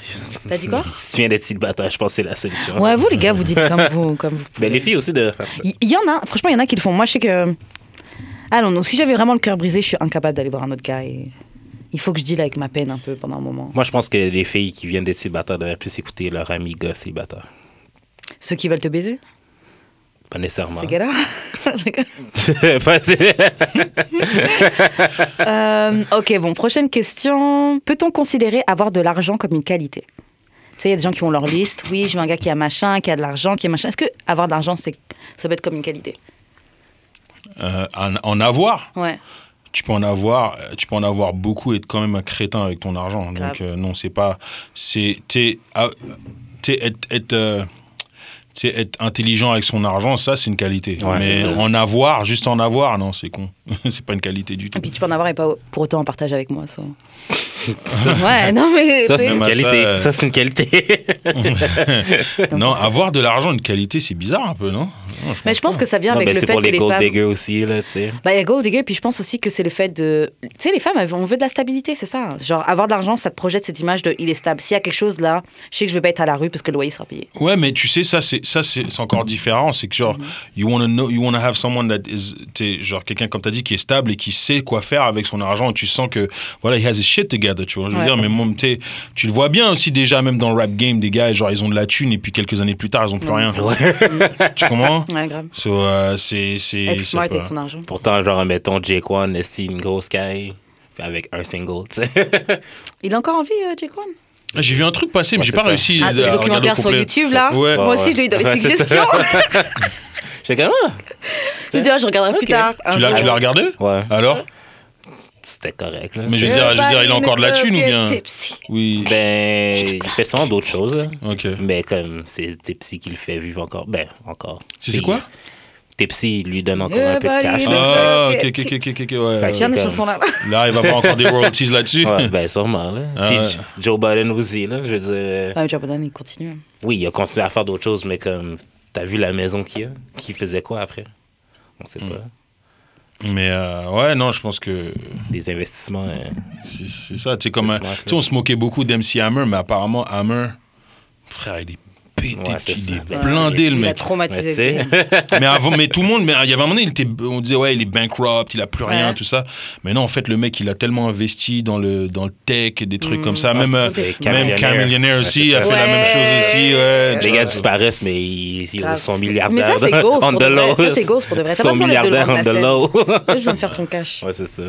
T'as dit quoi? Si tu viens d'être célibataire, je pense que c'est la solution. Ouais, vous, les gars, vous dites comme vous. Comme vous Mais les filles aussi ça. Il il y, en a, franchement, il y en a qui le font. Moi, je sais que. Ah non, non, si j'avais vraiment le cœur brisé, je suis incapable d'aller voir un autre gars. Et... Il faut que je deal avec ma peine un peu pendant un moment. Moi, je pense que les filles qui viennent d'être célibataires devraient plus écouter leur ami gars célibataire. Ceux qui veulent te baiser? Pas nécessairement. Ces gars-là Je rigole. *laughs* Pas- c'est- *laughs* Euh, ok, bon, prochaine question. Peut-on considérer avoir de l'argent comme une qualité? Tu sais, il y a des gens qui ont leur liste. Oui, je veux un gars qui a machin, qui a de l'argent, qui a machin. Est-ce que avoir de l'argent, c'est ça peut être comme une qualité? Euh, en, en avoir? Ouais. Tu peux en avoir euh, tu peux en avoir beaucoup et être quand même un crétin avec ton argent Grave. donc euh, non c'est pas c'est t'es ah, t'es être être, t'sais, être intelligent avec son argent ça c'est une qualité Ouais, mais c'est ça. en avoir juste en avoir non c'est con *laughs* c'est pas une qualité du tout Et puis tu peux en avoir et pas pour autant en partager avec moi. Ça. *laughs* ouais, non mais. Ça, c'est une ça, qualité. Ça, c'est une qualité. *laughs* non avoir de l'argent une qualité c'est bizarre un peu non, Non, Mais je pense que ça vient Non, avec ben, le c'est fait pour que les les gold femmes. diggers aussi, là, tu sais. Bah, il y a gold digger, puis je pense aussi que c'est le fait de. Tu sais, les femmes, elles- on veut de la stabilité, c'est ça. Genre, avoir de l'argent, ça te projette cette image de il est stable. S'il y a quelque chose là, je sais que je vais pas être à la rue parce que le loyer sera payé. Ouais, mais tu sais, ça, c'est, ça, c'est, encore différent. C'est que, genre, you wanna know, you wanna have someone that is, t'es, genre, quelqu'un, comme t'as dit, qui est stable et qui sait quoi faire avec son argent. Et tu sens que, voilà, he has his shit together, tu vois. Je veux Ouais. dire, mais tu le vois bien aussi déjà, même dans le rap game, des gars, genre, ils ont de la thune et puis quelques années plus tard, ils ont plus rien. *laughs* tu comprends? Ouais, grave. So, euh, c'est, c'est, smart pas- avec son argent. Pourtant, genre, mettons, Jake One, c'est une grosse caille avec un single, tu sais. Il a encore envie, euh, Jake One J'ai vu un truc passer, mais Ouais, j'ai pas ça. réussi Ah, le documentaire sur. YouTube là Ouais. Moi aussi, je l'ai eu dans les ouais, c'est ça. *laughs* suggestions. J'ai comme, ah, je dis, ah, je regarderai plus tard. Tu l'as, tu l'as regardé? ouais, Alors? c'était correct, là. Mais je veux dire, je veux dire, il a encore de la thune ou bien? Tipsy. Oui. Ben, il fait souvent d'autres choses. Ok. Mais comme c'est Tipsy qui le fait vivre encore. Ben, encore. C'est, quoi? Tipsy lui donne encore un peu de cash. Everybody là. Ah, Ok, ok, ok, ok, ouais. Fait Tu viens de comme- chanson là. *laughs* Là, il va avoir encore des royalties là-dessus. Ouais, ben sûrement, là. Ah si ouais. Joe Biden aussi, là, je veux dire... euh, mais Joe Biden, il continue. Oui, il a continué à faire d'autres choses, mais comme... T'as vu la maison qu'il a? Qui faisait quoi après? On sait Mm. pas. Mais euh, ouais, non, je pense que Des investissements... euh, c'est ça. Tu sais, comme, tu sais, on se moquait beaucoup d'MC Hammer, mais apparemment, Hammer, frère, il est pété, Ouais, est Ouais. blindé le Il a mec. traumatisé. Mais *laughs* avant, mais tout le monde, mais il y avait un moment, il était, on disait ouais, il est bankrupt, il a plus rien, Ouais. tout ça. Mais non, en fait, le mec, il a tellement investi dans le dans le tech et des trucs Mm. comme ça. Ah, même euh, même Camillionaire. Aussi Ouais, a fait la même chose aussi. Ouais, Les gars disparaissent, mais ils, ils sont Mais milliardaires. ça, c'est ghost *laughs* on pour the de vrai. low. Ça, c'est ghost pour de vrai. Ils sont de milliardaires on the low. Juste besoin de faire ton cash. ouais, c'est ça.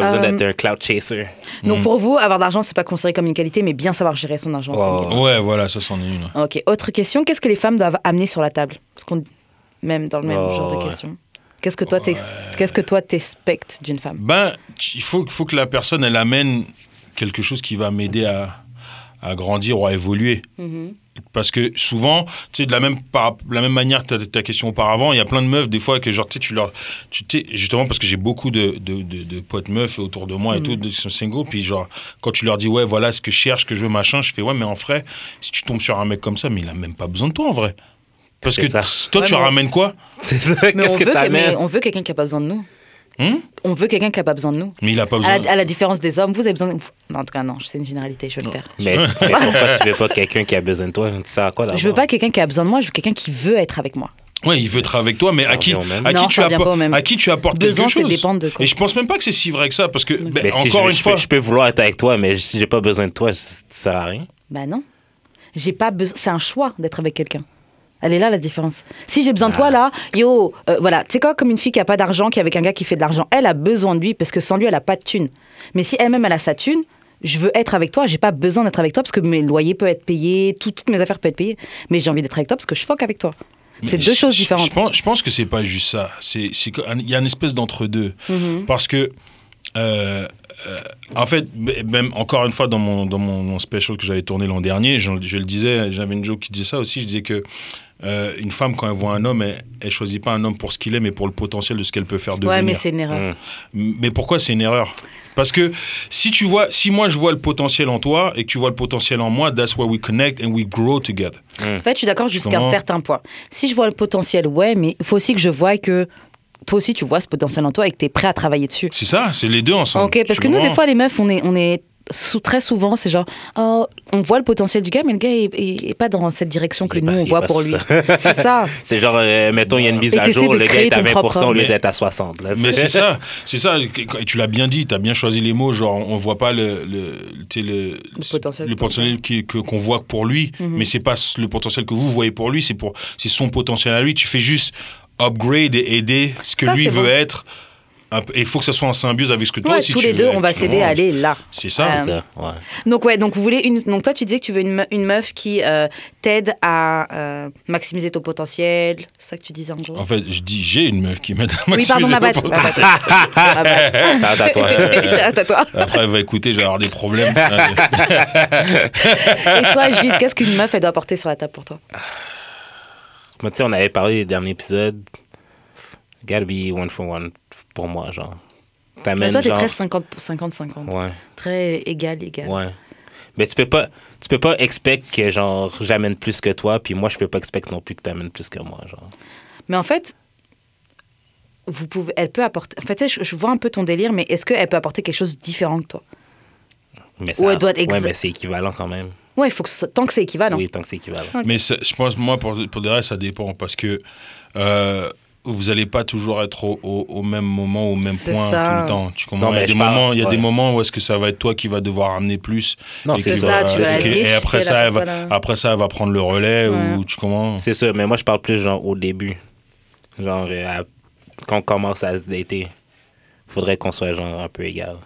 Pas besoin Euh, d'être un cloud chaser. Donc pour vous, avoir d'argent, c'est pas considéré comme une qualité, mais bien savoir gérer son argent. c'est une Wow. qualité. Ouais, voilà, ça c'en est une. Ok, autre question. Qu'est-ce que les femmes doivent amener sur la table? Parce qu'on même dans le même Oh, genre de ouais. question. Qu'est-ce que toi, t'ex- qu'est-ce que toi t'expectes d'une femme? Ben, il faut, faut que la personne, elle amène quelque chose qui va m'aider à, à grandir ou à évoluer. Mhm. Parce que souvent, tu sais, de la même, par, de la même manière que ta, ta question auparavant, il y a plein de meufs, des fois, que genre, tu sais, tu leur. Tu sais, justement, parce que j'ai beaucoup de, de, de, de potes meufs autour de moi et tout, qui sont singles, puis genre, quand tu leur dis, ouais, voilà ce que je cherche, ce que je veux, machin, je fais, ouais, mais en vrai, si tu tombes sur un mec comme ça, mais il a même pas besoin de toi, en vrai. Parce que ça. toi, Ouais, tu mais ramènes quoi? *laughs* C'est ça. Mais on Qu'est-ce que veut, que- mais on veut quelqu'un qui a pas besoin de nous. Hum On veut quelqu'un qui a pas besoin de nous. Mais il a pas besoin. À la, à la différence des hommes, vous avez besoin. De... Non, en tout cas, non, c'est une généralité, je vais le faire. Mais, *laughs* mais pourquoi tu veux pas quelqu'un qui a besoin de toi? Tu sais à quoi d'abord? Je veux pas quelqu'un qui a besoin de moi, je veux quelqu'un qui veut être avec moi. Ouais, il veut être avec toi, mais à qui, à, Non, qui apportes- à qui tu apportes Besoin, quelque chose? de quoi. Et je pense même pas que c'est si vrai que ça, parce que, ben, Mais si encore je, une je fois, peux, je peux vouloir être avec toi, mais si j'ai pas besoin de toi, ça sert à rien. Bah non. J'ai pas besoin. C'est un choix d'être avec quelqu'un. Elle est là la différence. Si j'ai besoin de toi là, yo, euh, voilà, tu sais quoi, comme une fille qui a pas d'argent, qui est avec un gars qui fait de l'argent, elle a besoin de lui parce que sans lui, elle a pas de thune. Mais si elle-même elle a sa thune, je veux être avec toi, j'ai pas besoin d'être avec toi parce que mes loyers peuvent être payés, tout- toutes mes affaires peuvent être payées. Mais j'ai envie d'être avec toi parce que je fuck avec toi. C'est deux choses différentes. Je pense, je pense que c'est pas juste ça. Il y a une espèce d'entre-deux. Mhm. Parce que, euh, euh, en fait, même encore une fois, dans mon, dans mon, mon special que j'avais tourné l'an dernier, je, je le disais, j'avais une joke qui disait ça aussi. Je disais que euh, une femme, quand elle voit un homme, elle, elle choisit pas un homme pour ce qu'il est, mais pour le potentiel de ce qu'elle peut faire devenir. Ouais, mais c'est une erreur. Mm. Mais pourquoi c'est une erreur? Parce que si tu vois, si moi je vois le potentiel en toi et que tu vois le potentiel en moi, that's where we connect and we grow together. En fait, je suis d'accord jusqu'à un certain point. Si je vois le potentiel, ouais, mais il faut aussi que je voie que toi aussi tu vois ce potentiel en toi et que tu es prêt à travailler dessus. C'est ça, c'est les deux ensemble. Ok, parce que nous, des fois, les meufs, on est, on est sous, très souvent, c'est genre, oh, on voit le potentiel du gars, mais le gars est, est- est pas dans cette direction que nous, pas- on voit pour lui. *laughs* C'est ça. *laughs* C'est genre, euh, mettons, il y a une mise à jour, le gars est à ton 20%, propre- au lieu d'être à 60. Là, Mais c'est *laughs* ça, c'est ça. Et tu l'as bien dit, tu as bien choisi les mots. Genre, on voit pas le, le, le, Le potentiel. le potentiel qui- que- qu'on voit pour lui, Mhm. mais c'est pas le potentiel que vous voyez pour lui, c'est pour c'est son potentiel à lui. Tu fais juste upgrade et aider ce que Ça, lui veut bon. être. Il faut que ça soit en symbiose avec ce que toi Ouais, aussi tous tu les veux deux, on va s'aider à aller là. C'est ça. Euh, ça, ouais. Donc ouais, donc vous voulez une, donc toi tu disais que tu veux une, une meuf qui euh, t'aide à euh, maximiser ton potentiel, c'est ça que tu disais en gros. En fait, je dis j'ai une meuf qui m'aide à oui, pardon, maximiser ma. Ma potentiel. Attends, *laughs* *laughs* toi. Après, elle va écouter, j'ai avoir des problèmes. *laughs* Et toi, Gilles, qu'est-ce qu'une meuf elle doit apporter sur la table pour toi? Moi, tu sais, on avait parlé des derniers épisodes. Gotta be one for one pour moi, genre. Mais Toi, t'es genre... très 50-50. Ouais, Très égal, égal. ouais. Mais tu peux pas, tu peux pas expect que, genre, j'amène plus que toi, puis moi, je peux pas expect non plus que t'amènes plus que moi, genre. Mais en fait, vous pouvez, elle peut apporter. En fait, tu sais, je, je vois un peu ton délire, mais est-ce qu'elle peut apporter quelque chose de différent que toi? Mais Ouais, elle doit être ouais, exa- mais c'est équivalent quand même. Ouais, il faut que ce soit- tant que c'est équivalent. Oui, tant que c'est équivalent. Mais je pense, moi, pour, pour de vrai, ça dépend parce que euh, vous n'allez pas toujours être au, au- au même moment, au même point ça. tout le temps. Tu comprends? Non, Il y a, des moments, il y a des ouais. moments où est-ce que ça va être toi qui va devoir amener plus. Non, c'est ça, va- tu vas aider, Et après ça, elle va, voilà. après ça, elle va prendre le relais Ouais. ou tu comprends? C'est sûr, mais moi, je parle plus, genre, au début. Genre, euh, quand on commence à se dater, faudrait qu'on soit, genre, un peu égal.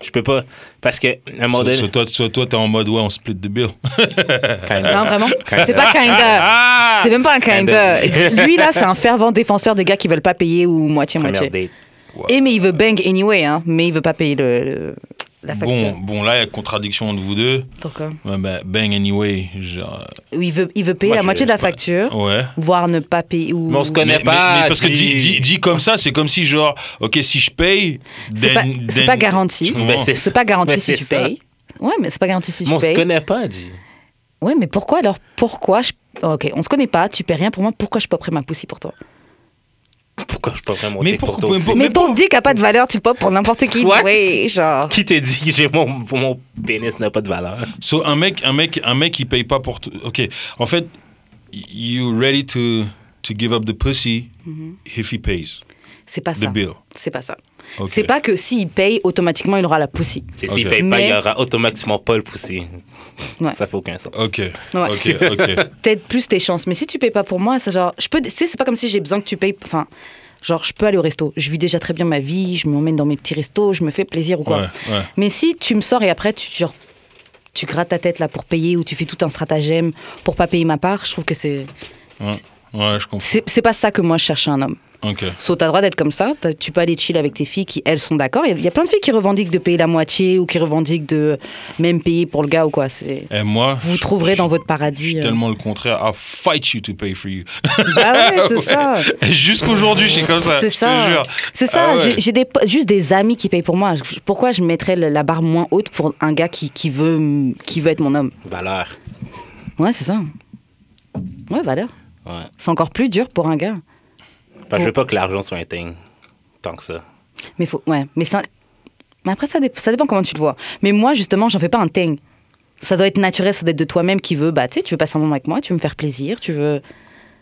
Je peux pas, parce que, à un moment Soit, donné... soit toi, soit toi, t'es en mode ouais, on split the bill. *laughs* kinda. Non, vraiment. C'est pas kinda. Ah C'est même pas un kinda. Kinda. Lui, là, c'est un *laughs* fervent défenseur de gars qui veulent pas payer ou moitié-moitié. Et mais il veut bang anyway, hein, mais il veut pas payer le, le- la facture. Bon, bon, là, il y a contradiction entre vous deux. Pourquoi ben, bang anyway. Genre, il veut, il veut payer Moi, la moitié de la facture, ouais. voire ne pas payer. Ou... Mais on se connaît Mais, pas. mais- mais parce que dit, dit, dit comme ça, c'est comme si genre, ok, si je paye, C'est pas, c'est then- pas garanti. C'est C'est pas garanti si tu ça. payes. Ouais, mais c'est pas garanti si Mais tu on se payes. connaît pas, G. Ouais, mais pourquoi alors? Pourquoi je... Ok, on se connaît pas, tu paies rien pour moi, pourquoi je peux pas prendre ma poussie pour toi? Pourquoi je peux pas mon Mais pour toi aussi? mais Mais ton dick a pas de valeur, tu pop pour n'importe qui. Oui, genre. Qui te dit que *laughs* j'ai mon, mon pénis n'a pas de valeur? So, un mec, un mec, un mec, il paye pas pour tout. Ok, en fait, you ready to to give up the pussy if he pays? C'est pas the ça. bill. C'est pas ça. C'est pas que s'il paye, automatiquement, il aura la pussy. C'est s'il paye pas, Mais- il y aura automatiquement pas le poussi. Ouais. Ça fait aucun sens. Ok, Ouais. ok, ok. *laughs* Peut-être plus tes chances. Mais si tu payes pas pour moi, c'est genre. Je peux. Tu sais, c'est pas comme si j'ai besoin que tu payes. Enfin. Genre, je peux aller au resto. Je vis déjà très bien ma vie. Je m'emmène dans mes petits restos. Je me fais plaisir ou quoi. Ouais, ouais. Mais si tu me sors et après, tu, genre, tu grattes ta tête là pour payer ou tu fais tout un stratagème pour pas payer ma part, je trouve que c'est. Ouais, ouais, je comprends. C'est pas ça que moi je cherche un homme. Ok. So, t'as le droit d'être comme ça. T'as- Tu peux aller chill avec tes filles qui, elles, sont d'accord. Il y, a- il y a plein de filles qui revendiquent de payer la moitié ou qui revendiquent de même payer pour le gars ou quoi. C'est... Et moi, Vous je- trouverez je- dans votre Je paradis. suis euh. tellement le contraire. I'll fight you to pay for you. Bah ouais, c'est *laughs* ça. Et Jusqu'aujourd'hui, je suis comme ça. C'est je te ça. jure. C'est ça. Ah ouais. J'ai, des, juste des amis qui payent pour moi. Je- Pourquoi je mettrais la barre moins haute pour un gars qui, qui, veut, qui veut être mon homme? Valeur. Ouais, c'est ça. Ouais, valeur. Ouais. C'est encore plus dur pour un gars. Parce que je veux pas que l'argent soit un thing. Tant que ça. Mais faut, ouais, mais ça, mais après ça, dé- ça dépend comment tu le vois. Mais moi justement, j'en fais pas un thing. Ça doit être naturel, ça doit être de toi-même qui veut. Bah, tu sais, tu veux passer un moment avec moi, tu veux me faire plaisir, tu veux.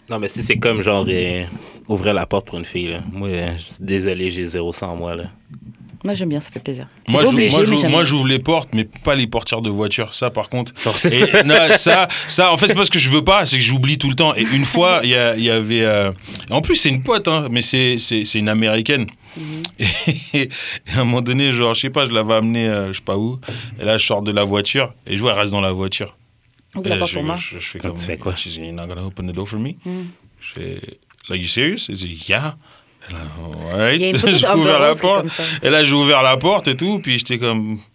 Non, mais si c'est comme genre euh, ouvrir la porte pour une fille, là. Moi, euh, désolé, j'ai zéro sans moi, là. Moi j'aime bien, ça fait plaisir. Moi, Pas j'ouvre les portes, mais pas les portières de voiture. Ça, par contre. Et ça. *laughs* non, ça, ça, en fait, c'est pas ce que je veux pas, c'est que j'oublie tout le temps. Et une *laughs* fois, il y, a- il y avait. euh, En plus, c'est une pote, hein, mais c'est c'est- c'est une américaine. Et, à un moment donné, genre, je sais pas, je l'avais amenée, euh, je sais pas où. Et là, je sors de la voiture et je vois, elle reste dans la voiture. Ouvre la Et porte je, pour moi. je- je fais Comme comme. tu fais quoi? She's you're not gonna open the door for me? Mm. Je fais. Like, you serious? Elle dit, yeah. Et là, *laughs* J'ai ouvert la porte. comme. Et là, j'ai ouvert la porte et tout, puis j'étais comme. *tsk*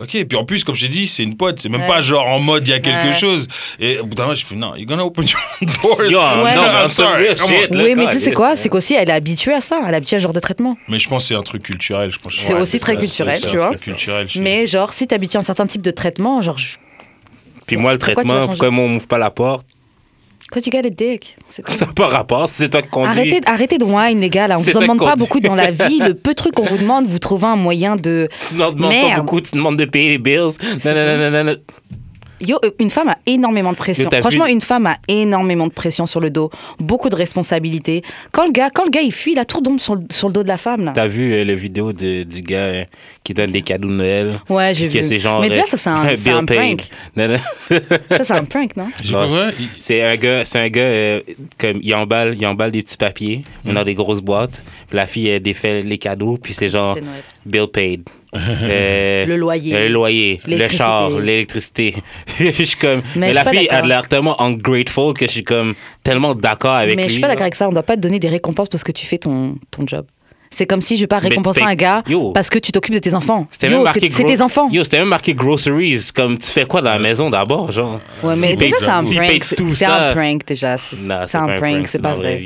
Ok, puis en plus, comme je t'ai dit, c'est une pote, c'est même Ouais. pas genre en mode il y a quelque Ouais. chose. Et au bout d'un moment, je fais non, you're gonna open your *laughs* door. Yo, Ouais. non, mais I'm sorry, shit, Oui, mais tu sais quoi? C'est qu'aussi elle est habituée à ça, elle est habituée à ce genre de traitement. Mais je pense que c'est un truc culturel. Je pense. C'est Ouais, aussi très ça, culturel, tu vois. culturel. Mais genre, si t'habitues à un certain type de traitement, genre, je... Puis moi, le Pourquoi traitement, moi, on m'ouvre pas la porte? Cause you got a dick. Ça n'a pas rapport, c'est toi qui conduis. Arrêtez, arrêtez de whine, les gars. Là, on vous en demande pas beaucoup dans la vie. Le *laughs* peu de trucs qu'on vous demande, vous trouvez un moyen de. Tu ne demandes pas beaucoup, tu demandes de payer les bills. Non, non, non, non, non, non. Yo, euh, une femme a énormément de pression. Yo, Franchement, vu- une femme a énormément de pression sur le dos, beaucoup de responsabilités. Quand le gars, quand le gars il fuit, la tour tombe sur le, sur le dos de la femme. T'as vu euh, la vidéo de- du gars euh, qui donne des cadeaux de Noël? Ouais, j'ai vu. genre, Mais déjà, ça c'est un, *laughs* prank. Non, non. Ça c'est un *laughs* prank, non? Non, C'est un gars, c'est un gars euh, comme il emballe, il emballe des petits papiers Hmm. dans des grosses boîtes. La fille elle défait les cadeaux, puis c'est genre bill paid. Euh, *laughs* Le loyer. Le loyer, le L'électricité. char, l'électricité. *laughs* Je suis comme. Mais Mais, la fille a l'air tellement ungrateful que je suis comme tellement d'accord avec Mais lui. je suis pas d'accord avec ça. On doit pas te donner des récompenses parce que tu fais ton, ton job. C'est comme si je vais pas récompenser un gars Yo. parce que tu t'occupes de tes enfants. C'était Yo, même marqué c'est tes enfants. Yo, c'était même marqué groceries. Comme tu fais quoi dans la maison d'abord, genre? Ouais, mais déjà c'est un prank. C'est un prank déjà. C'est un prank, c'est pas vrai.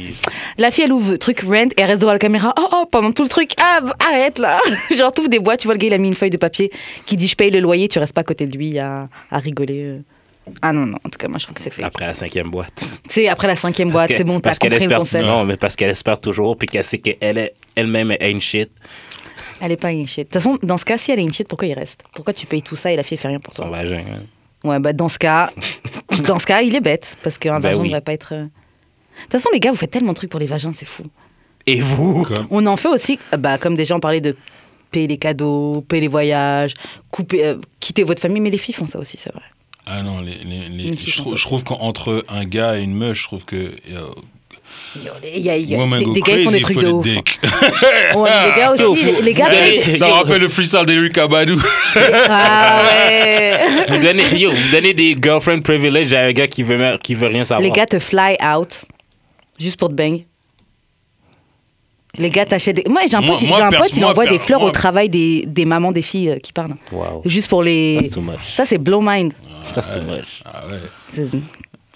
La fille, elle ouvre truc rent et elle reste devant la caméra. Oh, oh, pendant tout le truc. Ah, arrête là. *laughs* Genre, tout des boîtes. Tu vois, le gars, il a mis une feuille de papier qui dit Je paye le loyer. Tu restes pas à côté de lui à, à rigoler. Ah non, non. En tout cas, moi, je trouve que c'est fait. Après la cinquième boîte. *laughs* Tu sais, après la cinquième boîte, Parce c'est bon, t'as parce qu'elle compris le espère, concept. Non, mais parce qu'elle espère toujours, puis qu'elle sait qu'elle est elle-même est une shit. Elle est pas une shit. De toute façon, dans ce cas, si elle est une shit, pourquoi il reste? Pourquoi tu payes tout ça et la fille fait rien pour Son toi vagin. hein. Ouais, bah dans ce cas, *laughs* dans ce cas, il est bête parce qu'un Ben vagin ne oui. devrait pas être. euh, De toute façon, les gars, vous faites tellement de trucs pour les vagins, c'est fou. Et vous? Comme- On en fait aussi, bah, comme des gens parlaient de payer les cadeaux, payer les voyages, couper, euh, quitter votre famille, mais les filles font ça aussi, c'est vrai. Ah non, les, les- je, trouve, française. je trouve qu'entre un gars et une meuf, je trouve que. euh, Il y a, y des, gars qui font des trucs de ouf. the dick. Ouais, les gars aussi, les, les gars Ça rappelle le freestyle d'Eric Abadou. Ah ouais. Vous donnez, yo, vous donnez des girlfriend privilege à un gars qui veut, mer- qui veut rien savoir. Les gars te fly out juste pour te bang. Les gars t'achètent des... Moi, j'ai un Moi- pote, j'ai moi, un perso- pote il envoie des fleurs moi- au travail des, des mamans des filles euh, qui parlent. Wow. Juste pour les... Ça, c'est blow mind. That's too much. Ah ouais. C'est-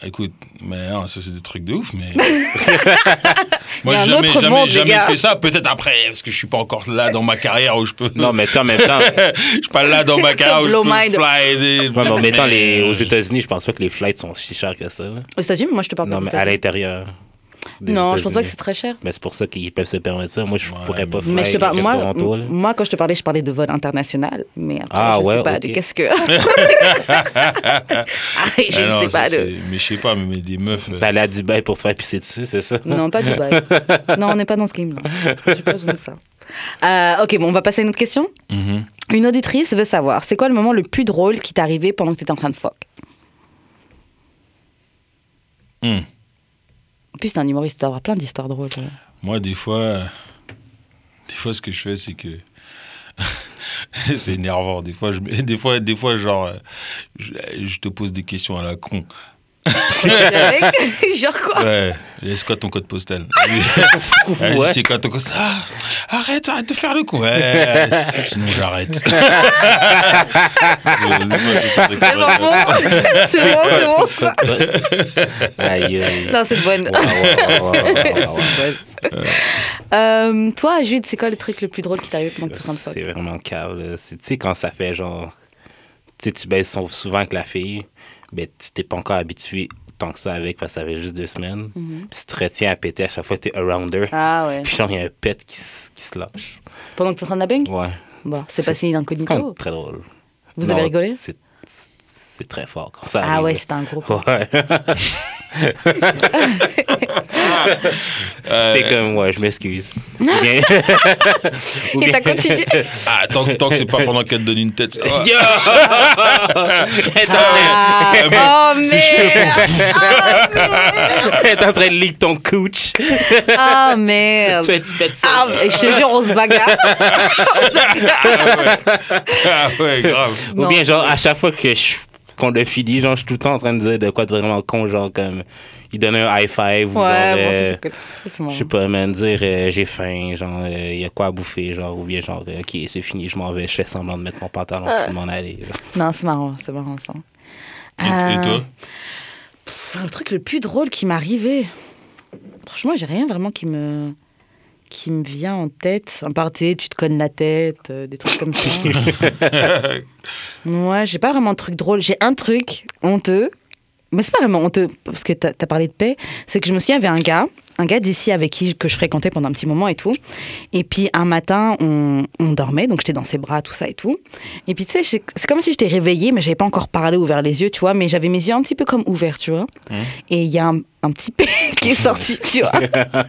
Écoute, mais non, ça c'est des trucs de ouf, mais. *laughs* Un j'ai autre jamais, jamais, monde, jamais fait ça. Peut-être après, parce que je suis pas encore là dans ma carrière où je peux. Non, mais en même temps, je suis pas là dans ma carrière où je peux mind. fly. Des... ouais, mais en mettant les, Mais, aux États-Unis, je pense pas que les flights sont si chers que ça. Aux États-Unis, moi, je te parle Non, pas mais des à l'intérieur. Non, je pense pas que c'est très cher. Mais c'est pour ça qu'ils peuvent se permettre ça. Moi, je Ouais, pourrais pas faire Mais je te moi, Toronto. là. m- moi, quand je te parlais, je parlais de vol international. Mais après, Ah, je ouais, sais pas ok. de qu'est-ce que. *laughs* ah, je ne non, sais pas de. Mais je sais pas, mais des meufs. euh, T'allais à Dubaï pour te faire pisser dessus, c'est ça? Non, pas Dubaï. *laughs* non, on n'est pas dans ce game-là. J'ai pas besoin de ça. Euh, ok, bon, on va passer à une autre question. mhm. Une auditrice veut savoir, c'est quoi le moment le plus drôle qui t'est arrivé pendant que t'étais en train de fuck? Hmm. En plus, t'es un humoriste, tu plein d'histoires drôles. Moi, des fois, des fois, ce que je fais, c'est que *laughs* c'est énervant. Des fois, je, des fois, des fois, genre, je te pose des questions à la con. *laughs* *laughs* Genre quoi Ouais, c'est quoi ton code postal *laughs* Ouais. C'est quoi ton code postal Ah, Arrête, arrête de faire le con. Ouais, sinon j'arrête. C'est bon C'est bon, c'est bon. Aïe, aïe. Non, c'est bonne. Wow, wow, wow. Euh, toi, Jude, c'est quoi le truc le plus drôle qui t'est arrivé pendant fuck C'est vraiment. C'est- Tu sais, quand ça fait genre. Tu sais, tu baises son- souvent avec la fille, mais tu t'es pas encore habitué tant que ça avec parce que ça fait juste deux semaines. Puis tu te retiens à péter à chaque fois que t'es around her. Ah ouais. Puis genre, il y a un pet qui, qui se lâche. Pendant que t'es en train de la bang Ouais. Bon, c'est C'est- passé C'est incognito. même très drôle. Vous Non, avez rigolé? C'est c'est très fort quand ça Ah arrive. ouais, c'était un gros. Ouais. T'es comme, ouais, je m'excuse. Ou bien- ou *laughs* Et bien- t'as continué *laughs* Ah, tant, que- tant que c'est pas pendant qu'elle te donne une tête. ça va. Yo! Ah, Eh ben, Oh si je merde T'es en train de lick ton couch. Ah merde Tu fais, tu pètes ça. Ah, et je te jure, on se bagarre. Ah ouais, grave. Ou Non. bien, genre, à chaque fois que je qu'on le finit, genre, je suis tout le temps en train de dire de quoi de vraiment con, genre, comme, il donne un high five, ou Ouais, genre, bon, ça, euh, c'est cool. Marrant. je sais pas, man, dire euh, j'ai faim, genre, euh, il y a quoi à bouffer, genre, ou bien, genre, euh, ok, c'est fini, je m'en vais, je fais semblant de mettre mon pantalon pour m'en aller. genre. Non, c'est marrant, c'est marrant ça. Et, et Euh, toi? pff, Le truc le plus drôle qui m'est arrivé. Franchement, j'ai rien vraiment qui me qui me vient en tête. En part, tu tu te connes la tête, euh, des trucs comme ça. *laughs* ouais, j'ai pas vraiment de truc drôle. J'ai un truc honteux, mais c'est pas vraiment honteux parce que t'as as parlé de paix. C'est que je me souviens, il y avait un gars, un gars d'ici avec qui que je fréquentais pendant un petit moment et tout. Et puis un matin, on, on dormait, donc j'étais dans ses bras, tout ça et tout. Et puis tu sais, c'est comme si j'étais réveillée, mais j'avais pas encore parlé, ouvert les yeux, tu vois. Mais j'avais mes yeux un petit peu comme ouverts, tu vois. Et il y a un, un petit P *laughs* qui est sorti, tu vois. *laughs*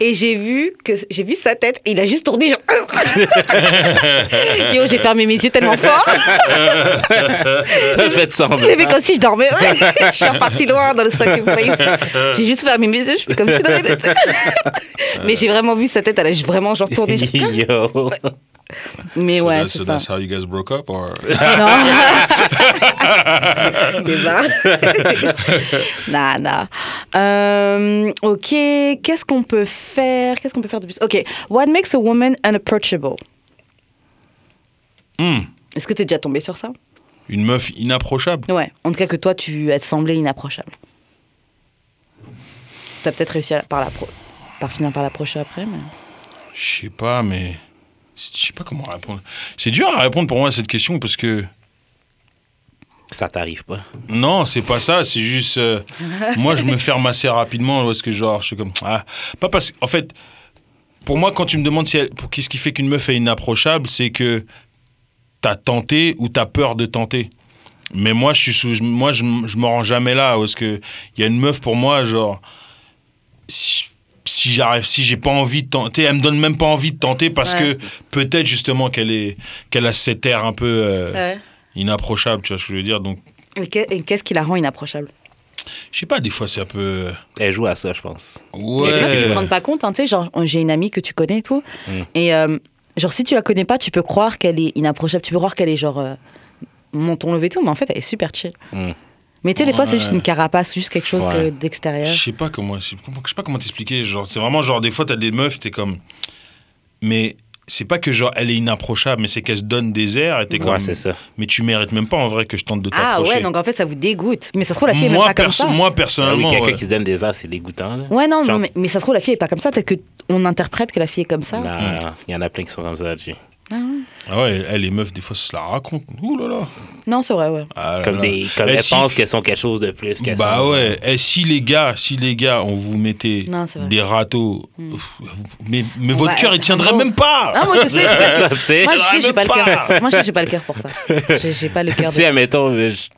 Et j'ai vu que j'ai vu sa tête et il a juste tourné genre. *laughs* Yo, j'ai fermé mes yeux tellement fort. T'as fait semblant. J'ai fait comme si je dormais. je suis repartie loin dans le second place. J'ai juste fermé mes yeux, je fais comme n'était. *laughs* Mais j'ai vraiment vu sa tête, elle a vraiment genre tourné. *laughs* Yo. Mais so ouais, that's, c'est so ça. that's how you guys broke up or? *laughs* Non. Nah, nah. Euh, ok, qu'est-ce qu'on peut faire? Qu'est-ce qu'on peut faire de plus? Ok, what makes a woman unapproachable? Hmm, Est-ce que t'es déjà tombé sur ça? Une meuf inapprochable? Ouais, en tout cas que toi, tu as semblé inapprochable. T'as peut-être réussi à, par, la pro- par finir par l'approcher après, mais... Je sais pas, mais je sais pas comment répondre. C'est dur à répondre pour moi à cette question parce que Ça t'arrive pas. non, c'est pas ça. C'est juste euh, *laughs* moi, je me ferme assez rapidement parce que genre, je suis comme ah, pas parce en fait. Pour moi, quand tu me demandes si elle- pour qu'est-ce qui fait qu'une meuf est inapprochable, c'est que t'as tenté ou t'as peur de tenter. Mais moi, je suis sous, moi, je me rends jamais là parce que il y a une meuf pour moi, genre, si, si j'arrive, si j'ai pas envie de tenter, elle me donne même pas envie de tenter parce Ouais. que peut-être justement qu'elle est, qu'elle a cet air un peu euh, inapprochable, tu vois ce que je veux dire. Donc, Et que- et qu'est-ce qui la rend inapprochable? Je sais pas, des fois c'est un peu, Elle joue à ça, je pense. Il y a des meufs qui se ouais, rendent pas compte, hein, tu sais, genre, j'ai une amie que tu connais et tout, Mm. et euh, genre, si tu la connais pas, tu peux croire qu'elle est inapprochable, tu peux croire qu'elle est genre euh, menton levé et tout, mais en fait, elle est super chill. Mm. Mais tu sais, des fois, c'est juste une carapace, juste quelque chose que d'extérieur. je sais pas comment, je sais pas- comment t'expliquer. Genre, c'est vraiment genre des fois t'as des meufs, t'es comme, mais c'est pas que genre elle est inapprochable, mais c'est qu'elle se donne des airs et t'es comme, Ouais, c'est ça. mais tu mérites même pas en vrai que je tente de Ah t'approcher. ouais, donc en fait, ça vous dégoûte. Mais ça se trouve, la fille est même moi, pas comme ça. moi Ah oui, personnellement, quelqu'un ouais. qui se donne des airs, c'est dégoûtant. Là. Ouais, non, Genre- mais, mais ça se trouve, la fille est pas comme ça. Peut-être qu'on interprète que la fille est comme ça. Il y en a plein qui sont comme ça, G. Ah ouais. Ah ouais, elle, les meufs, des fois, ça se la raconte. Ouh là là. Non, c'est vrai, ouais. Ah là Comme, là. des, comme elles si- pensent qu'elles sont quelque chose de plus qu'elles Bah sont. ouais. Et si les gars, si les gars, on vous mettait Non, des râteaux, ouf, mais, mais votre cœur, il tiendrait même pas. Ah, moi, je sais, je sais. *laughs* Moi, je sais, j'ai pas le cœur pas. pour ça. Moi, je sais, j'ai pas le cœur pour ça. J'ai pas le *laughs* cœur Tu sais, admettons, je-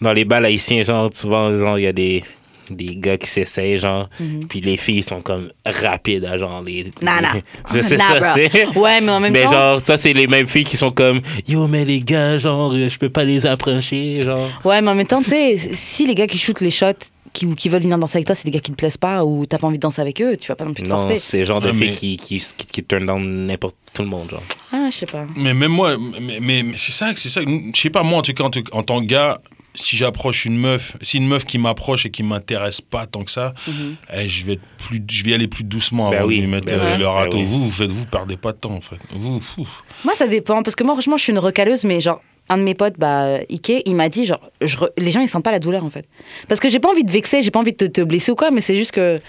dans les bals haïtiens, genre, souvent, genre, il y a des, des gars qui s'essayent, genre, puis les filles sont comme rapides à genre les. Nah, nah. *laughs* Je sais Nah, ça, bro. tu sais. Ouais, mais en même Mais temps. genre, ça, c'est les mêmes filles qui sont comme, yo, mais les gars, genre, je peux pas les approcher, genre. Ouais, mais en même temps, tu sais, si les gars qui shootent les shots, qui, ou qui veulent venir danser avec toi, c'est des gars qui te plaisent pas ou t'as pas envie de danser avec eux, tu vas pas non plus te Non, forcer. c'est le genre de Ouais, filles mais- qui, qui, qui, qui turn down n'importe tout le monde, genre. Ah, je sais pas. Mais même moi, mais, mais, mais c'est ça, c'est ça. Je sais pas, moi, en tout cas, en, tout- en tant que gars, si j'approche une meuf, si une meuf qui m'approche et qui m'intéresse pas tant que ça, Mhm. eh, je vais être plus, je vais y aller plus doucement Ben avant oui, de lui mettre ben euh, le Ben râteau. oui. Vous, vous faites, vous perdez pas de temps, en fait. Vous, fou. Moi, ça dépend, parce que moi, franchement, je suis une recaleuse, mais genre, un de mes potes, bah, Ike, il m'a dit, genre, je re- les gens, ils sentent pas la douleur, en fait. Parce que j'ai pas envie de vexer, j'ai pas envie de te, te blesser ou quoi, mais c'est juste que.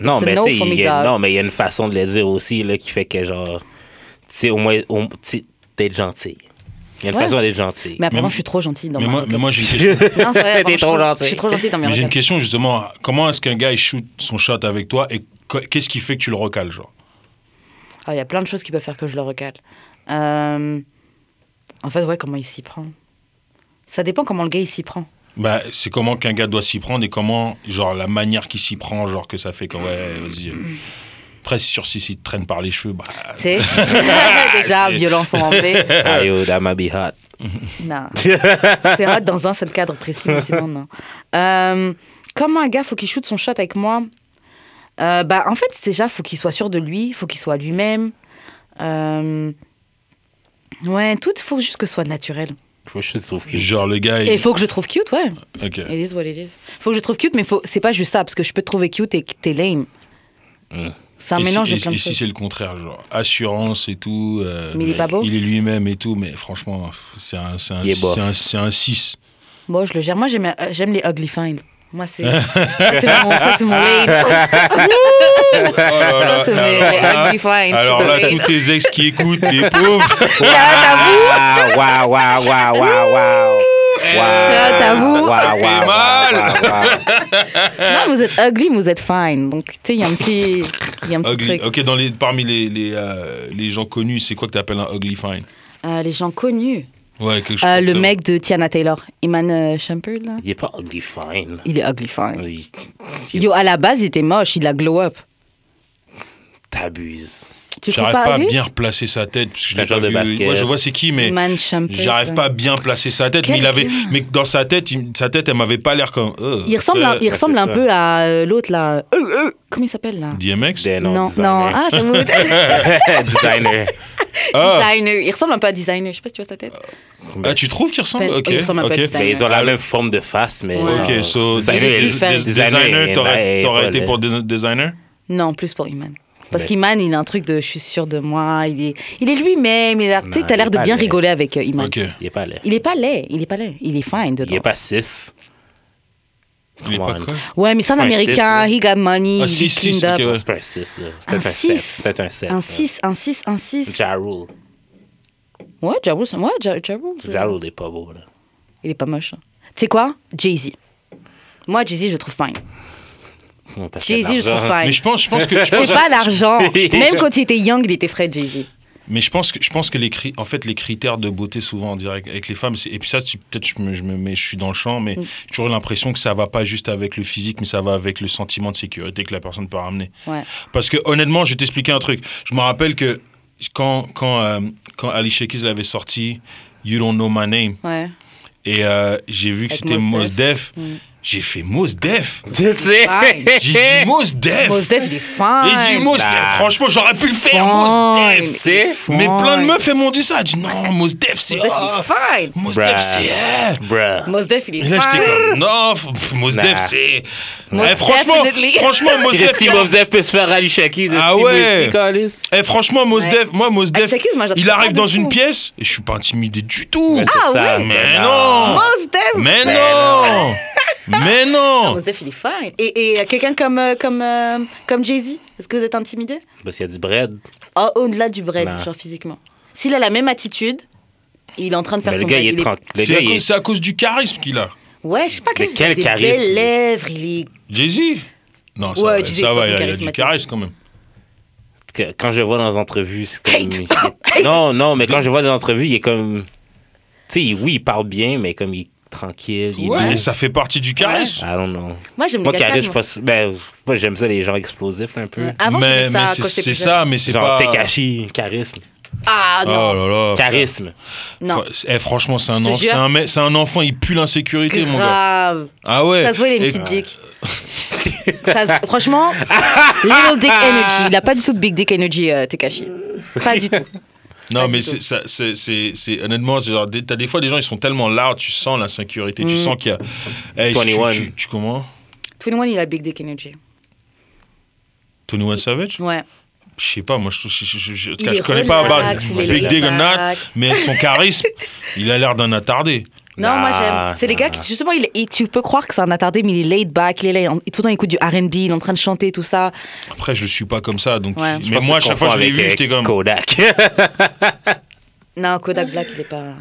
Non, mais no il y a- dog. non, mais il y a une façon de le dire aussi, là, qui fait que, genre, tu sais, au moins, au- tu sais, d'être gentil. Il y a une Ouais. façon d'être gentil. Mais apparemment, Mais- je suis trop gentille dans Mais ma moi, mais moi j'ai une *laughs* question. Non, c'est vrai, T'es apparemment, je suis trop gentille. Je suis trop gentille dans mes mais j'ai une question, justement. Comment est-ce qu'un gars, il shoot son shot avec toi et qu- qu'est-ce qui fait que tu le recales, genre? Ah, Il y a plein de choses qui peuvent faire que je le recale. Euh, En fait, ouais, comment il s'y prend. Ça dépend comment le gars il s'y prend. Bah, c'est comment qu'un gars doit s'y prendre et comment, genre, la manière qu'il s'y prend, genre, que ça fait que, ouais, vas-y. Euh. Après, c'est sûr, si s'il te traîne par les cheveux, bah. Tu sais? *laughs* *laughs* Déjà, violence en V. Ah, yo, that might be hot. *laughs* Non. C'est hot dans un seul cadre précis, mais sinon, non. Euh, comment un gars, faut qu'il shoot son shot avec moi Euh, bah, En fait, déjà, faut qu'il soit sûr de lui, faut qu'il soit lui-même. Euh, Ouais, tout, faut juste que ce soit naturel. Faut que je trouve que. Genre, le gars, Et il. il faut que je trouve cute, ouais. Ok. It is what it is. Faut que je trouve cute, mais faut... c'est pas juste ça, parce que je peux te trouver cute et que t'es lame. Mm. C'est un et mélange si, de et- plein de et si choses. c'est le contraire, genre, assurance et tout. euh, Mais il est pas beau Il est lui-même et tout, mais franchement, c'est un, c'est un, c'est un, un 6. Moi, je le gère. Moi, j'aime, euh, j'aime les ugly fine. Moi, c'est. *laughs* ça, c'est mon, ça, c'est mon lane. *laughs* Ça, c'est mes les ugly fine. Alors là, tous tes ex qui écoutent, les pauvres. *laughs* Waouh, waouh, waouh, waouh, waouh. Shout à vous. Ça fait mal. *laughs* Non, vous êtes ugly, mais vous êtes fine. Donc, tu sais, il y a un petit, il y a un petit Ugly. truc. Ok, dans les, parmi les, les, euh, les gens connus, c'est quoi que tu appelles un ugly fine? Euh, les gens connus. Ouais, quelque chose Euh, comme le ça. mec de Tiana Taylor, Iman Shumpert, là? Il est pas ugly fine. Il est ugly fine. Il- Yo, à la base, il était moche. Il a glow up. T'abuses. J'arrive pas, pas à bien replacer sa tête. Parce que je l'ai pas genre de vu. basket. Ouais, je vois c'est qui, mais j'arrive pas à bien placer sa tête. Mais, il avait, mais dans sa tête, il- sa tête, elle m'avait pas l'air comme. euh, Il ressemble, un, il ressemble un ça. peu à euh, l'autre, là. Euh, euh, comment il s'appelle, là? DMX Ben Non, designer. non. Ah, j'avoue. *laughs* *laughs* designer. Ah, *laughs* Designer. Il ressemble un peu à Designer. Je sais pas si tu vois sa tête. ah, tu trouves qu'il ressemble? Ben, Ok. il ressemble un peu à ok. Designer. Ben, ils ont la même forme de face, mais. Ouais. Ok, so designer, des- des- des- des- designer, t'aurais été pour des- designer? Non, plus pour Iman. Parce qu'Iman, il a un truc de je suis sûr de moi. Il est, il est lui-même. Il a l'air- tu sais, Non, t'as il l'air de bien laid. rigoler avec euh, Iman. Ok. Il est pas laid. Il est pas laid. Il est pas laid. Il est fine dedans. Il est pas 6. Il est pas quoi? Ouais, mais c'est un Un américain. six, He got money. Ah, il ok, ouais. C'est pas un 6. C'est Un un 7. six. C'est un 7. Un 6, un 6, un 6. Ja Rule. Ouais, Ja Rule, c'est- ouais, Ja Ja Rule, Ja Rule est pas beau, là. Il est pas moche. hein. Tu sais quoi? Jay-Z. Moi, Jay-Z, je le trouve fine. Parce qu'il y a de Jay-Z, je trouve fine. Mais je pense, je pense que. Je *laughs* pense, C'est pas l'argent. *laughs* Même quand il était young, il était frais, Jay-Z. mais je pense que, je pense que les, cri- en fait, les critères de beauté, souvent, en direct avec les femmes, et puis ça, peut-être je me, je me mets, je suis dans le champ, mais Mm. j'ai toujours l'impression que ça va pas juste avec le physique, mais ça va avec le sentiment de sécurité que la personne peut ramener. Ouais. Parce que honnêtement, je vais t'expliquer un truc. Je me rappelle que quand, quand, euh, quand Ali Shekiz l'avait sorti, You Don't Know My Name, Ouais. et euh, j'ai vu que c'était Mos Mos Def, Mm. J'ai fait Mos Def. *laughs* Tu sais. Fine. J'ai dit Mos Def. Mos Def, il est Et fine. j'ai dit Mos Bah. Def. Franchement, j'aurais pu le faire, Mos Fine. Def. Mais Fine. plein de meufs, elles m'ont dit ça. Elles dit non, Mos Def, c'est. Mos Def, il est fine. Mos. Def, c'est elle. Mos Def, il est Et là, j'étais fine. comme, non, Mos. Def, c'est. Mos Eh, franchement, franchement, Mos *laughs* Def. Si Mos Def peut se faire Ali Shaki, c'est Ah ouais. Eh, franchement, Mos. Def, moi, Mos Def, il arrive dans une pièce et je suis pas intimidé du tout. Ah ouais. Mais non. Mos Def. Mais non *laughs* Mais *laughs* non Def, il est fine. Et, et quelqu'un comme, euh, comme, euh, comme Jay-Z, est-ce que vous êtes intimidé? Parce qu'il y a du bread. Oh, Au-delà du bread, Non. genre physiquement. S'il a la même attitude, il est en train de faire Mais le son gars, bread. il est tranquille. Le C'est gars, à, il cause- est. c'est à cause du charisme qu'il a. Ouais, je sais pas Mais quel, quel des charisme? belles lèvres, il est... Jay-Z? Non, ça Ouais, va, ça il va, est il y a- il a du charisme quand même. Quand je le vois dans les entrevues, c'est comme. Hate. Non, non, mais quand je le vois dans les entrevues, il est comme. Tu sais, il- oui, il parle bien, mais comme il tranquille. Il est Ouais, ça fait partie du charisme. I don't know. Moi, j'aime Moi, charisme, je pense. Ben, moi, j'aime ça, les gens explosifs, là, un peu. Avant, mais mais c'est ça, mais c'est Genre, pas. Tekashi, charisme. Ah Oh non, là là. Charisme. non. Eh, franchement, c'est un, c'est un, mec- c'est un enfant, il pue l'insécurité, mon gars. Ah ouais. Ça se voit, il a une Et- petite dick. *laughs* Ça se- Franchement, *laughs* little dick energy. Il a pas du tout de big dick energy, euh, Tekashi. Pas du tout. Non, Pas mais c'est, honnêtement, genre, t'as des fois des gens, ils sont tellement loud, tu sens l'insécurité, tu Mm. sens qu'il y a. Hey, tu, 21. tu, tu, tu comment? 21, il a big dick energy. 21 Savage? Ouais. Je sais pas, moi je, je, je, je, je, connais pas relax, est Big laid-back. mais son charisme, il a l'air d'un attardé. Non, moi j'aime. C'est les gars qui, justement, il, il- tu peux croire que c'est un attardé, mais il est laid back, il est là, il- tout le temps il écoute du RB, il est en train de chanter, tout ça. Après, je le suis pas comme ça, donc. Ouais. Mais moi, à chaque fois que je l'ai vu, j'étais comme. Kodak. Non, Kodak Black, il est pas.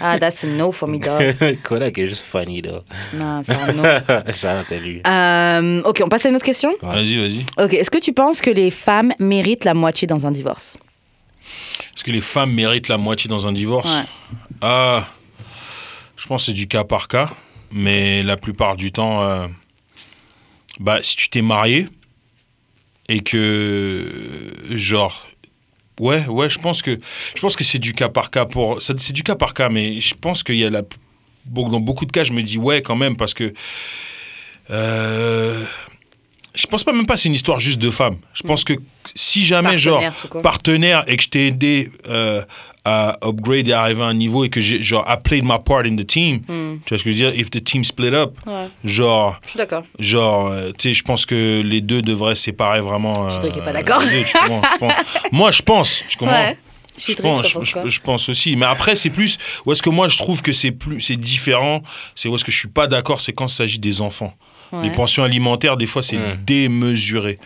Ah, that's a no for me, dog. *laughs* Kodak est juste funny, là. Non, c'est un no. *laughs* J'adore lui. Euh, ok, on passe à une autre question? Vas-y, vas-y. Ok, est-ce que tu penses que les femmes méritent la moitié dans un divorce? Est-ce que les femmes méritent la moitié dans un divorce? Ouais. Ah, je pense que c'est du cas par cas, mais la plupart du temps, euh, bah, si tu t'es marié et que, genre, ouais, ouais, je pense que, je pense que c'est du cas par cas pour, c'est du cas par cas, mais je pense qu'il y a la, dans beaucoup de cas, je me dis ouais quand même parce que. Euh, je pense pas même pas c'est une histoire juste de femmes. Je pense que si jamais genre partenaire et que je t'ai aidé euh, à upgrade et arriver à un niveau et que j'ai genre I played my part in the team. Hmm. Tu vois ce que je veux dire? If the team split up, Ouais, genre, je suis d'accord. genre, euh, tu sais, je pense que les deux devraient séparer vraiment. Je euh, est pas d'accord. deux, comprends, je pense. Moi, je pense. Tu comprends? Ouais. Je suis pense, je pense aussi. Mais après, c'est plus. Où est-ce que moi, je trouve que c'est plus, c'est différent. C'est où est-ce que je suis pas d'accord, c'est quand il s'agit des enfants. Ouais. Les pensions alimentaires, des fois, c'est Hmm. démesuré.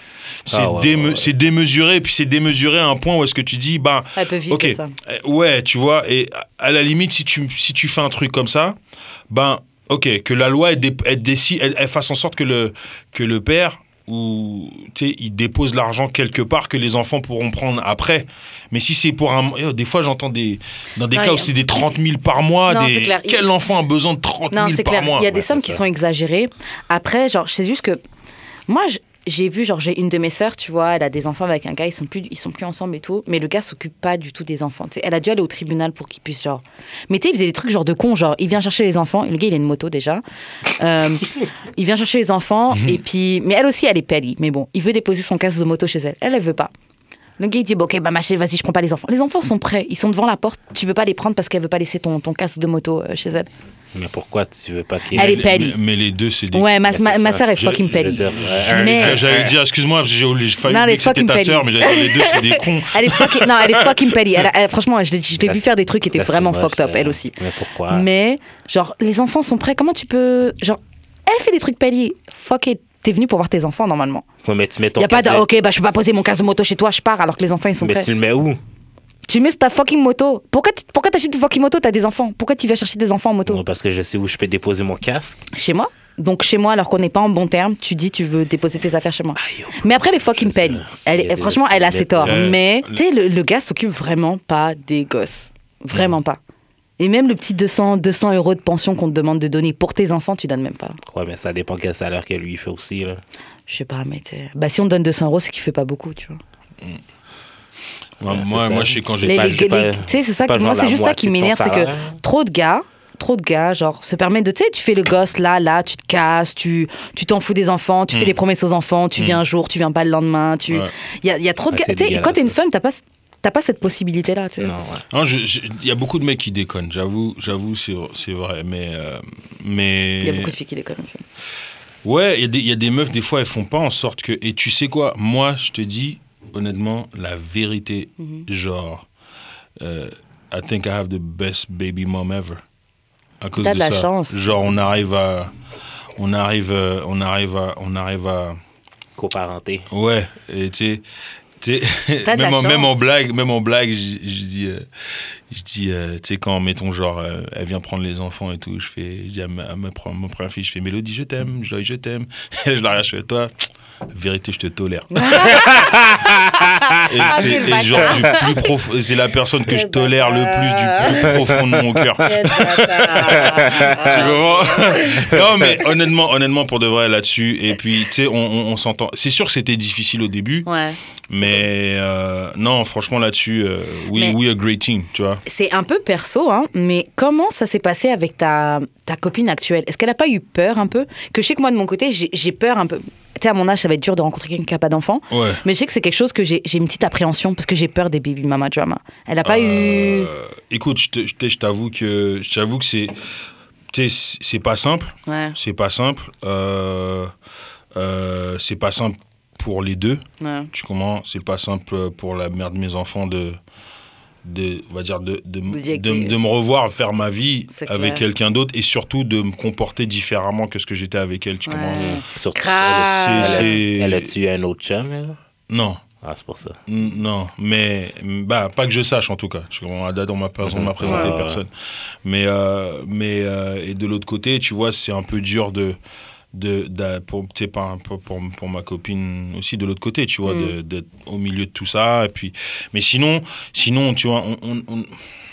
C'est Ah ouais, déme- ouais, ouais. c'est démesuré, puis c'est démesuré à un point où est-ce que tu dis, ben, Elle peut vivre ok, ça. euh, ouais, tu vois, et à- la limite, si tu, si tu fais un truc comme ça, ben, ok, que la loi, elle, dé- elle décide, elle, elle fasse en sorte que le, que le père ou tu sais, il dépose l'argent quelque part que les enfants pourront prendre après. Mais si c'est pour un. Yo, Des fois, j'entends des. Dans des Non, cas où a- c'est des 30 000 par mois. Non, des-. Quel enfant a besoin de 30 Non, 000 c'est par clair. mois Il y a des Ouais, sommes qui sont exagérées. Après, genre, c'est juste que moi, je- j'ai vu, genre, j'ai une de mes sœurs, tu vois, elle a des enfants avec un gars, ils sont plus, ils sont plus ensemble et tout, mais le gars s'occupe pas du tout des enfants. elle a dû aller au tribunal pour qu'il puisse, genre. Mais tu sais, il faisait des trucs genre de con, genre, il vient chercher les enfants. Le gars, il a une moto déjà. Euh, *laughs* il vient chercher les enfants *laughs* et puis, mais elle aussi, elle est petty. Mais bon, il veut déposer son casque de moto chez elle. Elle, elle veut pas. Le gars, il dit, bon, ok, bah, ma chérie, vas-y, je prends pas les enfants. Les enfants sont prêts, ils sont devant la porte. Tu veux pas les prendre parce qu'elle veut pas laisser ton, ton casque de moto euh, chez elle. Mais pourquoi tu veux pas qu'il Elle est mais, petty. mais les deux, c'est des. Ouais, ma, Mais ma, ma sœur est fucking petty. dire, euh, Mais- J'allais dire, excuse-moi, parce que j'ai j'ai failli est que c'était fucking ta petty. sœur, mais j'allais dire, les deux, c'est des *laughs* cons. Elle est fucking, non, elle est fucking petty. Elle franchement, je l'ai je l'ai Là, vu faire des trucs qui étaient vraiment moche, fucked up, là. elle aussi. Mais pourquoi? Mais, genre, les enfants sont prêts. Comment tu peux. Genre, elle fait des trucs petty. Fuck it. T'es venu pour voir tes enfants, normalement. Ouais, mais tu mets ton Y a pas de. Ok, bah, je peux pas poser mon casque de moto chez toi, je pars, alors que les enfants, ils sont Mais prêts. tu le mets où? Tu mets sur ta fucking moto. Pourquoi tu pourquoi t'achètes une fucking moto? T'as des enfants. Pourquoi tu vas chercher des enfants en moto? Non, Parce que je sais où je peux déposer mon casque. Chez moi? Donc chez moi, alors qu'on n'est pas en bon terme, tu dis tu veux déposer tes affaires chez moi. Aïe, oh. Mais après les fucking c'est Elle, est- franchement, elle a ses torts. Mais tu sais, le, le gars s'occupe vraiment pas des gosses. Vraiment pas. Et même le petit 200, 200 euros de pension qu'on te demande de donner pour tes enfants, tu donnes même pas. Ouais, mais ça dépend quel salaire que lui fait aussi. Là. Je sais pas, mais tu sais, bah, si on donne 200 euros, c'est qu'il fait pas beaucoup, tu vois. Moi, Ouais, moi, je sais quand j'ai pas- Tu sais, c'est ça qui, moi, c'est juste ça qui m'énerve, c'est que trop de gars, trop de gars, genre, se permettent de, tu sais, tu fais le gosse là, là, tu te casses, tu tu t'en fous des enfants, tu fais des promesses aux enfants, tu viens un jour, tu viens pas le lendemain, tu. Il Ouais. y, a, y a trop de Ouais, gars. Tu sais, quand t'es une femme, t'as pas, t'as pas cette possibilité-là, tu sais. Non, ouais. Il y a beaucoup de mecs qui déconnent, j'avoue, j'avoue, c'est vrai. Mais, euh, mais Il y a beaucoup de filles qui les connaissent. ouais, il y, y a des meufs des fois elles font pas en sorte que. Et tu sais quoi, moi je te dis honnêtement la vérité, Mhm. genre, euh, I think I have the best baby mom ever. À cause T'as de, de la ça. chance. Genre on arrive à, on arrive, euh, on arrive à, on arrive à, Coparenté. ouais, et tu sais, tu sais, T'as de la même, en, même chance. en blague, même en blague, je dis, euh, je dis, euh, tu sais, quand mettons genre, euh, elle vient prendre les enfants et tout, je fais, je dis à ma, à ma, pre- ma première fille, je fais Mélodie, je t'aime, Joy, je t'aime, *laughs* je la fais toi. Vérité, je te tolère. *laughs* et Ah, c'est quel et genre bâtard. du plus profond, c'est la personne que je tolère le plus du plus profond de mon cœur. *laughs* Tu comprends? Non, mais honnêtement, honnêtement, pour de vrai là-dessus. Et puis, tu sais, on, on- on s'entend. C'est sûr que c'était difficile au début, Ouais. mais euh, non, franchement, là-dessus, euh, we, Mais- we a great team, tu vois. C'est un peu perso, hein, mais comment ça s'est passé avec ta, ta copine actuelle? Est-ce qu'elle n'a pas eu peur un peu? Que je sais que moi, de mon côté, j'ai peur un peu. Tu sais, à mon âge, ça va être dur de rencontrer quelqu'un qui n'a pas d'enfant. Ouais. Mais je sais que c'est quelque chose que j'ai une petite appréhension parce que j'ai peur des baby mama drama. Elle n'a pas eu. Euh, écoute, je t'avoue que, c'est, c'est pas simple. Ouais, C'est pas simple. Euh, euh, c'est pas simple pour les deux. ouais. Tu comprends? C'est pas simple pour la mère de mes enfants de, de on va dire de, de, De me revoir faire ma vie avec quelqu'un d'autre et surtout de me comporter différemment que ce que j'étais avec elle. Tu Ouais. comprends? Mm. Surtout, elle, a-tu un autre chum, elle? Non. Ah, c'est pour ça. Non, mais bah pas que je sache en tout cas. Tu comprends, à date on m'a pas- on m'a présenté Ouais, ouais. personne. Mais euh, mais euh, et de l'autre côté, tu vois, c'est un peu dur de de, d'a- pour, pour, pour, pour ma copine aussi de l'autre côté, tu vois, Mm. de- d'être au milieu de tout ça. Et puis, mais sinon, sinon, tu vois, on, on- on-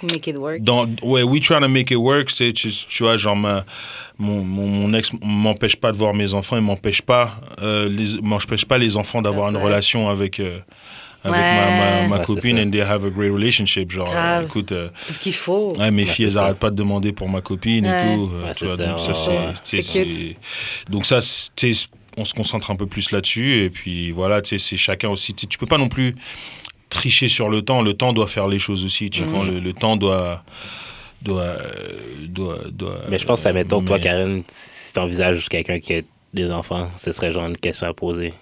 Make it work. dans, ouais, we trying to make it work, c'est, tu, tu vois, genre, ma- mon, mon, mon ex m'empêche pas de voir mes enfants, il m'empêche pas, euh, les, m'empêche pas les enfants d'avoir une relation avec, euh, avec Ouais. ma, ma, ma Ouais, c'est copine and they have a great relationship. Genre, Grave. euh, écoute, euh, Parce qu'il faut. ouais, mes Ouais, filles, elles ça. arrêtent pas de demander pour ma copine Ouais. et tout. euh, tu vois, ça, donc ça, c'est, tu Donc ça, c'est- tu on se concentre un peu plus là-dessus et puis voilà, tu sais, c'est chacun aussi. Tu tu peux pas non plus tricher sur le temps. Le temps doit faire les choses aussi. Tu Mhm. vois, le, le temps doit doit euh, doit, doit Mais je pense que, mettons, toi, mais- Karen, si t'envisages quelqu'un qui a des enfants, ce serait genre une question à poser.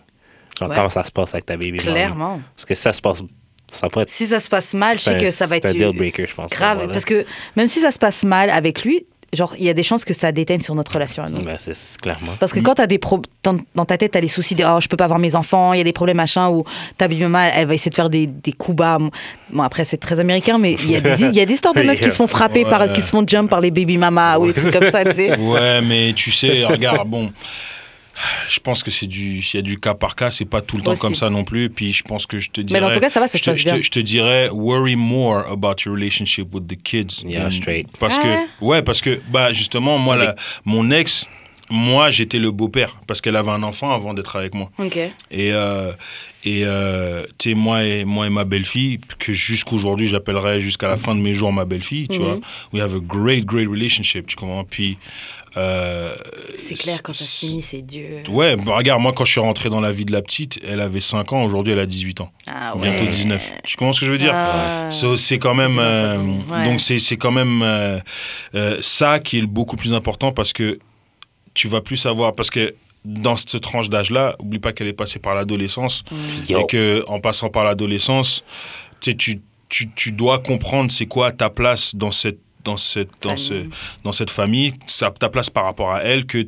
Genre, Ouais. comment ça se passe avec ta baby? Clairement. Parce que ça se passe. Ça peut être. Si ça se passe mal, je sais que ça va être C'est un deal breaker, je pense. grave. Voilà. Parce que même si ça se passe mal avec lui, genre, il y a des chances que ça déteigne sur notre relation à nous. Ben, c'est clairement. Parce que quand t'as des pro dans, dans ta tête, t'as les soucis de oh, je peux pas voir mes enfants, il y a des problèmes machin, ou ta baby mama, elle va essayer de faire des, des coups bas. Bon, après, c'est très américain, mais il y, a des- il y a des histoires de *laughs* meufs qui se font frapper, par, qui se font jump par les baby mama ou des trucs comme ça, tu sais. Ouais, mais tu sais, regarde, bon, je pense que c'est du, s'il y a du cas par cas, c'est pas tout le temps Aussi. comme ça non plus. Puis je pense que je te dirais. Mais en tout cas, ça va, ça je se te, passe je te- bien. je te dirais, worry more about your relationship with the kids. Yeah, than- straight. Parce Ah que, ouais? parce que, bah, justement, moi, la- mon ex, moi, j'étais le beau-père parce qu'elle avait un enfant avant d'être avec moi. Ok. Et, euh, et euh, tu sais, moi et, moi et ma belle-fille, que jusqu'aujourd'hui j'appellerai jusqu'à la fin de mes jours ma belle-fille, tu Mhm. vois. We have a great, great relationship, tu comprends? Puis. Euh, C'est clair, quand ça se finit, c'est Dieu. Ouais, bah, regarde, moi quand je suis rentré dans la vie de la petite, elle avait 5 ans, aujourd'hui elle a 18 ans. Ah ouais. Bientôt 19. Tu comprends ce que je veux dire? Ah. So, c'est quand même euh, Ouais. donc c'est c'est quand même euh, ça qui est le beaucoup plus important parce que tu vas plus savoir parce que dans cette tranche d'âge là oublie pas qu'elle est passée par l'adolescence Yo. et que en passant par l'adolescence tu, sais, tu tu tu dois comprendre c'est quoi ta place dans cette dans cette dans ce Famille. dans cette famille ta place par rapport à elle que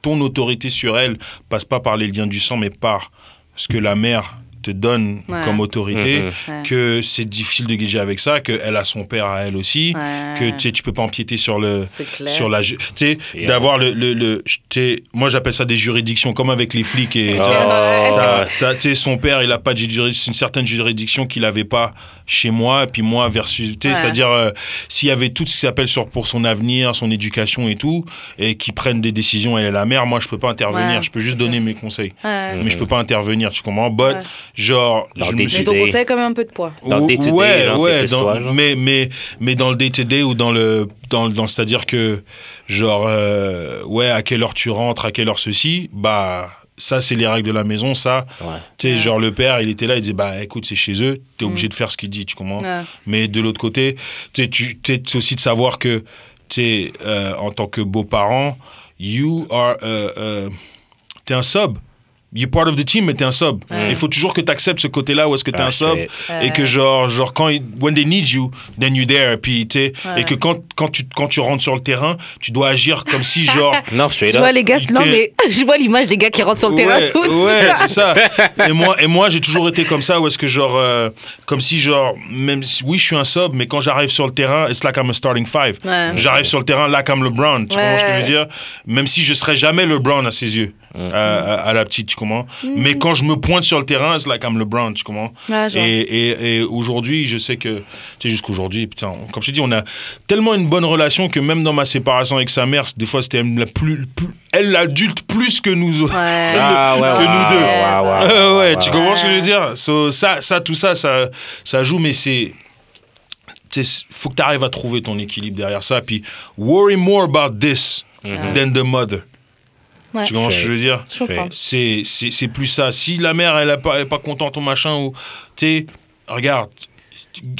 ton autorité sur elle passe pas par les liens du sang mais par ce que la mère te donne Ouais. comme autorité Mhm. Ouais. que c'est difficile de gager avec ça, qu'elle a son père à elle aussi, Ouais. que tu sais, tu peux pas empiéter sur le sur la tu sais d'avoir le le, le tu sais, moi j'appelle ça des juridictions comme avec les flics et Oh, sais son père il a pas de juridiction une certaine juridiction qu'il avait pas chez moi et puis moi versus tu sais Ouais. c'est-à-dire euh, s'il y avait tout ce qui s'appelle sur pour son avenir son éducation et tout et qui prennent des décisions elle est la mère moi je peux pas intervenir Ouais, je peux juste donner mes conseils Ouais. mais je peux pas intervenir tu comprends? But Ouais. Genre Dans je des me suis ton Day. conseil quand même un peu de poids. Dans le day-to-day, ouais, genre, c'est ouais, plus dans- toi, genre. mais mais mais dans le day to day ou dans le dans, dans c'est-à-dire que genre euh, ouais à quelle heure tu rentres, à quelle heure ceci, bah ça c'est les règles de la maison, ça Ouais. tu sais Ouais. genre le père, il était là, il disait bah écoute, c'est chez eux, t'es obligé de faire ce qu'il dit, tu comprends? Ouais. Mais de l'autre côté, tu sais tu c'est aussi de savoir que tu sais euh, en tant que beau-parent, you are euh, t'es un sub you're part of the team, mais t'es un sub. Il faut toujours que tu acceptes ce côté-là où est-ce que t'es Ah, un sub shit. et que genre, genre quand ils- when they need you, then you there. Puis tu sais, Ouais. et que quand quand tu quand tu rentres sur le terrain, tu dois agir comme si genre *laughs* Non, Je up. vois les gars, Il non mais *laughs* je vois l'image des gars qui rentrent sur le terrain. Ouais, *laughs* tout ouais, ça. c'est ça. Et moi, et moi j'ai toujours été comme ça, où est-ce que genre, euh, comme si genre, même si, oui, je suis un sub, mais quand j'arrive sur le terrain, it's like I'm a starting five. Ouais. J'arrive sur le terrain, like I'm LeBron. Tu comprends ce que je veux dire? Même si je serais jamais LeBron à ses yeux, Mm. à, à- à la petite, comprends? Mais quand je me pointe sur le terrain, it's like I'm LeBron, tu comprends? Et, et, et aujourd'hui, je sais que, tu sais, jusqu'aujourd'hui, putain, comme je te dis, on a tellement une bonne relation que même dans ma séparation avec sa mère, des fois, c'était la plus, plus- elle l'adulte plus que nous. Ouais. *laughs* Ah, ouais, que ouais, nous deux. ouais, ouais, ouais, *laughs* ouais, ouais, tu comprends ce que je veux dire? So, ça, ça, tout ça, ça, ça joue, mais c'est. Il faut que tu arrives à trouver ton équilibre derrière ça. Puis, worry more about this than the mother. Ouais. Tu comprends ce que je veux dire? C'est c'est- plus ça. Si la mère, elle n'est pas, elle est pas contente ou machin, ou. Tu regarde,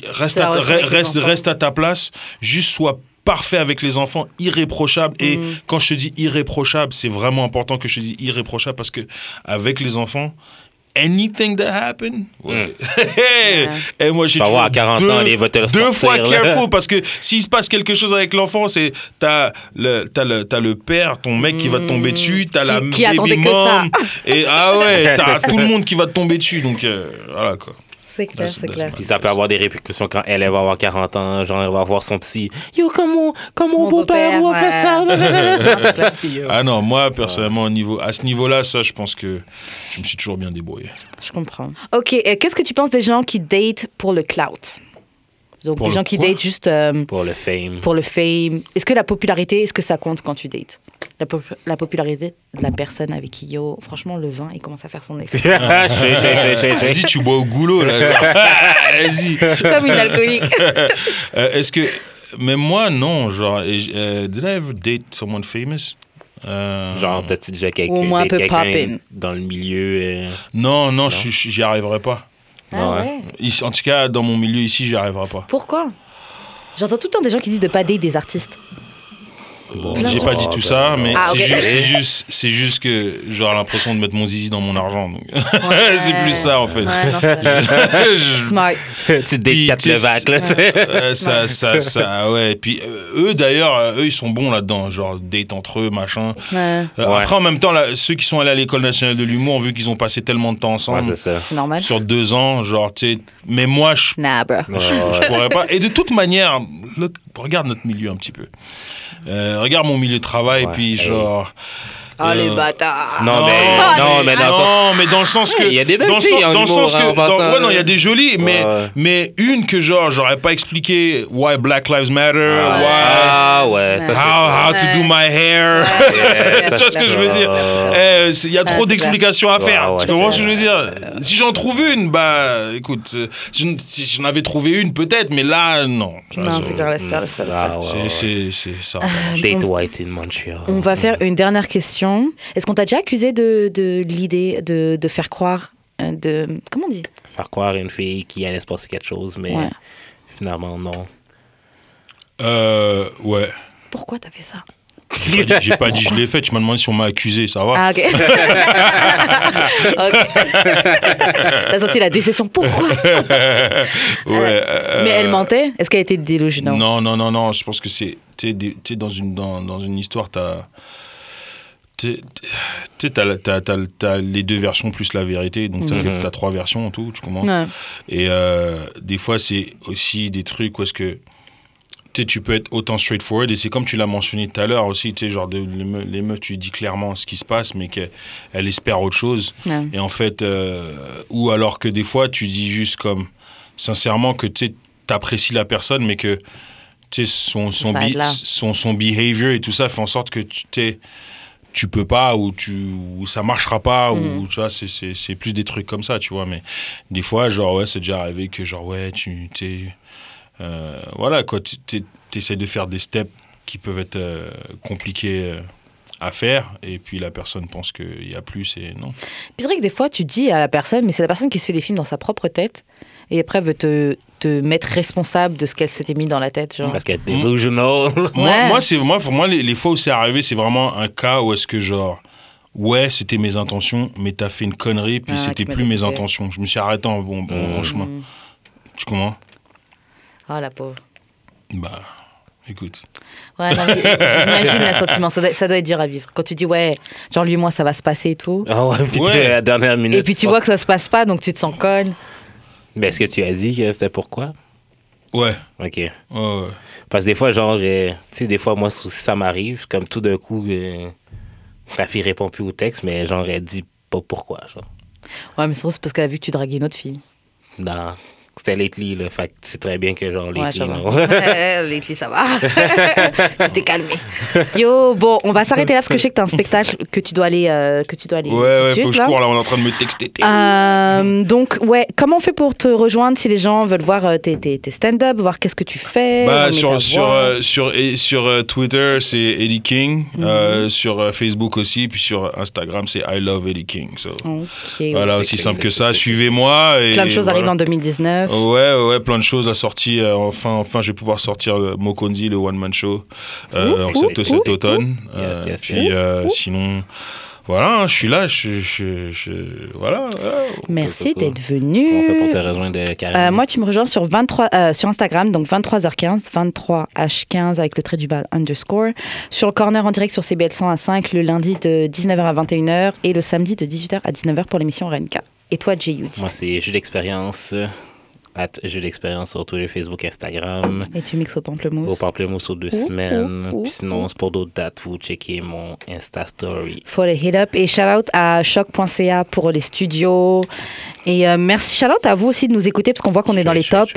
reste à, reste, reste à ta place, juste sois parfait avec les enfants, irréprochable. Et Mm. quand je te dis irréprochable, c'est vraiment important que je te dise irréprochable parce que avec les enfants, anything that happen, ouais. *laughs* et moi j'ai toujours à 40 deux, ans, il va te deux fois là. careful *laughs* parce que s'il se passe quelque chose avec l'enfant, c'est t'as le t'as le t'as le père, ton mec qui va te tomber dessus, t'as la Qui- qui baby attendait que mom, et ah ouais, *laughs* t'as ça. tout le monde qui va te tomber dessus, donc euh, voilà quoi. C'est clair, c'est clair. Puis ça peut avoir des répercussions quand elle, elle va avoir 40 ans, genre elle va voir son psy. Yo, comment, comment Mon beau-père, on a fait ça? Non, clair. Puis. Ah non, moi personnellement au niveau à ce niveau-là, ça je pense que je me suis toujours bien débrouillé. Je comprends. Ok, et qu'est-ce que tu penses des gens qui datent pour le clout? Donc Pour des gens qui datent juste euh, Pour le fame. pour le fame. Est-ce que la popularité, est-ce que ça compte quand tu dates? La, pop- la popularité de la personne avec qui, yo, franchement, le vin, il commence à faire son effet. Vas-y, tu bois au goulot là. *laughs* Vas-y. Comme une alcoolique. *laughs* Euh, Est-ce que même moi non, genre euh, did I ever date someone famous? Euh, Genre, t'as-tu déjà quelqu'un Au moins un peu quelqu'un poppin'. dans le milieu? euh, Non, non, j'y arriverai pas. Ah Ouais? ouais Ici- En tout cas, dans mon milieu ici, j'y arriverai pas. Pourquoi? J'entends tout le temps des gens qui disent de pas date des artistes. Bon, J'ai pas dit tout ça, mais Ah, c'est *laughs* juste, c'est juste, que j'aurais l'impression de mettre mon zizi dans mon argent. donc. *laughs* c'est plus ça en fait. Ouais, non. *laughs* Je- Smart. tu te Puis, dates 4 tu sais, Levac, là. Euh, ça, ça, ça, ouais. Puis euh, eux d'ailleurs, euh, eux ils sont bons là-dedans, genre date entre eux, machin. Ouais, Euh, Ouais. Après en même temps, là, ceux qui sont allés à l'école nationale de l'humour, vu qu'ils ont passé tellement de temps ensemble, normal. sur deux ans, genre tu sais. Mais moi, je Nah, bro. Ouais, je ouais. pourrais pas. Et de toute manière, look, regarde notre milieu un petit peu. Euh, regarde mon milieu de travail, Ouais, puis hey. Oh, les euh, bâtards. Non, mais, Ah, non, mais dans le sens. non, mais dans le sens que. Il y a des belles dans le filles sens- en dans le sens hein, que. passant, dans- ouais, non, il y a des jolies, mais, Ouais. mais une que genre, j'aurais pas expliqué why Black Lives Matter, why. Ah, ouais, ça c'est. How, how to do my hair. *laughs* Tu vois ce que je veux dire? Eh, Il y a trop d'explications à faire. tu comprends ce que je veux dire? Si j'en trouve une, bah écoute, euh, si j'en- avais trouvé une peut-être, mais là, non. Non, c'est clair, laisse faire, laisse faire, laisse Ah, faire. c'est- ça. Date White in Montreal. On va faire une dernière question. Est-ce qu'on t'a déjà accusé de, de l'idée de, de faire croire euh, de comment on dit? Faire croire à une fille qu'il allait se passer quelque chose, mais Ouais. finalement, non. Euh, ouais. Pourquoi t'as fait ça? J'ai pas dit- pas dit je l'ai fait, tu m'as demandé si on m'a accusé, ça va Ah ok. *laughs* ok. *laughs* T'as senti la déception. Pourquoi? Ouais. euh, Mais elle mentait? Est-ce qu'elle était délusionale Non, non, non, non, je pense que c'est. Sais, dans une, dans, dans une histoire, t'as. Tu sais, t'as, les deux versions plus la vérité, donc ça Mhm. fait t'as trois versions en tout, tu comprends? Ouais. Et euh, des fois, c'est aussi des trucs où est-ce que tu peux être autant straightforward, et c'est comme tu l'as mentionné tout à l'heure aussi, tu sais, genre de- les, meufs, les meufs, tu dis clairement ce qui se passe, mais qu'elles elles espèrent autre chose. Ouais. Et en fait, euh, ou alors que des fois, tu dis juste comme, sincèrement, que tu sais, t'apprécies la personne, mais que son, son, là. son, son behavior et tout ça fait en sorte que tu t'es tu peux pas ou tu ou ça marchera pas ou tu vois c'est, plus des trucs comme ça tu vois. Mais des fois genre ouais c'est déjà arrivé que genre ouais tu t'es euh, voilà quoi tu t'essaies de faire des steps qui peuvent être euh, compliqués euh, à faire et puis la personne pense qu'il y a plus et non. Puis c'est vrai que des fois, tu dis à la personne, mais c'est la personne qui se fait des films dans sa propre tête et après veut te, te mettre responsable de ce qu'elle s'était mis dans la tête. Genre. Parce qu'elle est delusional. Moi, Ouais. moi, c'est moi, pour moi les, les fois où c'est arrivé, c'est vraiment un cas où est-ce que genre ouais, c'était mes intentions, mais t'as fait une connerie, puis Ah, c'était plus mes intentions. Je me suis arrêté en, bon, en- en chemin. Mm. Tu comprends? Ah, la pauvre. Bah, écoute. Ouais, j'imagine le sentiment. Ça doit, ça doit être dur à vivre. Quand tu dis, ouais, genre lui, moi, ça va se passer et tout. Ah ouais, puis Ouais. la dernière minute. Et puis tu vois que ça se passe pas, donc tu te sens conne. Mais est-ce que tu as dit que c'était pourquoi? Ouais, Ok. ouais, ouais. Parce que des fois, genre, euh, tu sais, des fois, moi, ça m'arrive, comme tout d'un coup, euh, ta fille répond plus au texte, mais genre, elle dit pas pourquoi, genre. Ouais, mais c'est parce qu'elle a vu que tu draguais une autre fille. Non. C'était lately, là. Fait que c'est très bien que, genre, Ouais, lately, ça va. non. *laughs* Ouais, Lately, ça va. *laughs* tu t'es calmé. Yo, bon, on va s'arrêter là parce que je sais que t'as un spectacle que tu dois aller, euh, que tu dois aller. Ouais, ouais, suite, faut que je cours là, on est en train de me texter. Euh, donc, ouais, comment on fait pour te rejoindre si les gens veulent voir euh, tes, tes, tes stand-up, voir qu'est-ce que tu fais Bah, sur, sur, euh, sur, et sur euh, Twitter, c'est Eddie King. Mhm. Euh, sur euh, Facebook aussi. Puis sur Instagram, c'est I Love Eddie King. So, voilà, ouais. aussi simple que ça. Suivez-moi. Plein de choses voilà. arrivent en 2019. Ouais, ouais, plein de choses. La sortie, euh, enfin, enfin, je vais pouvoir sortir le Mokonzi, le One Man Show, euh, Ouf, en cet, ouf, cet ouf, automne. Yes, Euh, yes, puis yes. euh, sinon, voilà, hein, je suis là. Je, je, je- voilà. Merci d'être venu. Comment on fait pour te rejoindre, Karine? Euh, moi, tu me rejoins sur, 23, euh, sur Instagram, donc 23h15, 23h15 avec le trait du bas underscore. Sur le corner en direct sur CBL 100 à 5, le lundi de 19h à 21h et le samedi de 18h à 19h pour l'émission RNK. Et toi, J.U.D. Moi, c'est jeu d'expérience. At jeu d'expérience sur Twitter, Facebook, Instagram. Et tu mixes au pamplemousse. Au pamplemousse aux deux Ouh, semaines. ouh, ouh, Puis sinon, pour d'autres dates, vous checkez mon Insta Story. Faut les hit up. Et shout out à choc.ca pour les studios. Et euh, merci, shout out à vous aussi de nous écouter parce qu'on voit qu'on est dans les tops.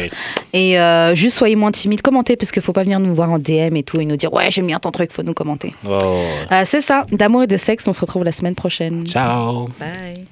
Et euh, juste soyez moins timide, commentez parce qu'il faut pas venir nous voir en DM et tout et nous dire ouais, j'aime bien ton truc, faut nous commenter. Oh. Euh, c'est ça, d'amour et de sexe, on se retrouve la semaine prochaine. Ciao. Bye.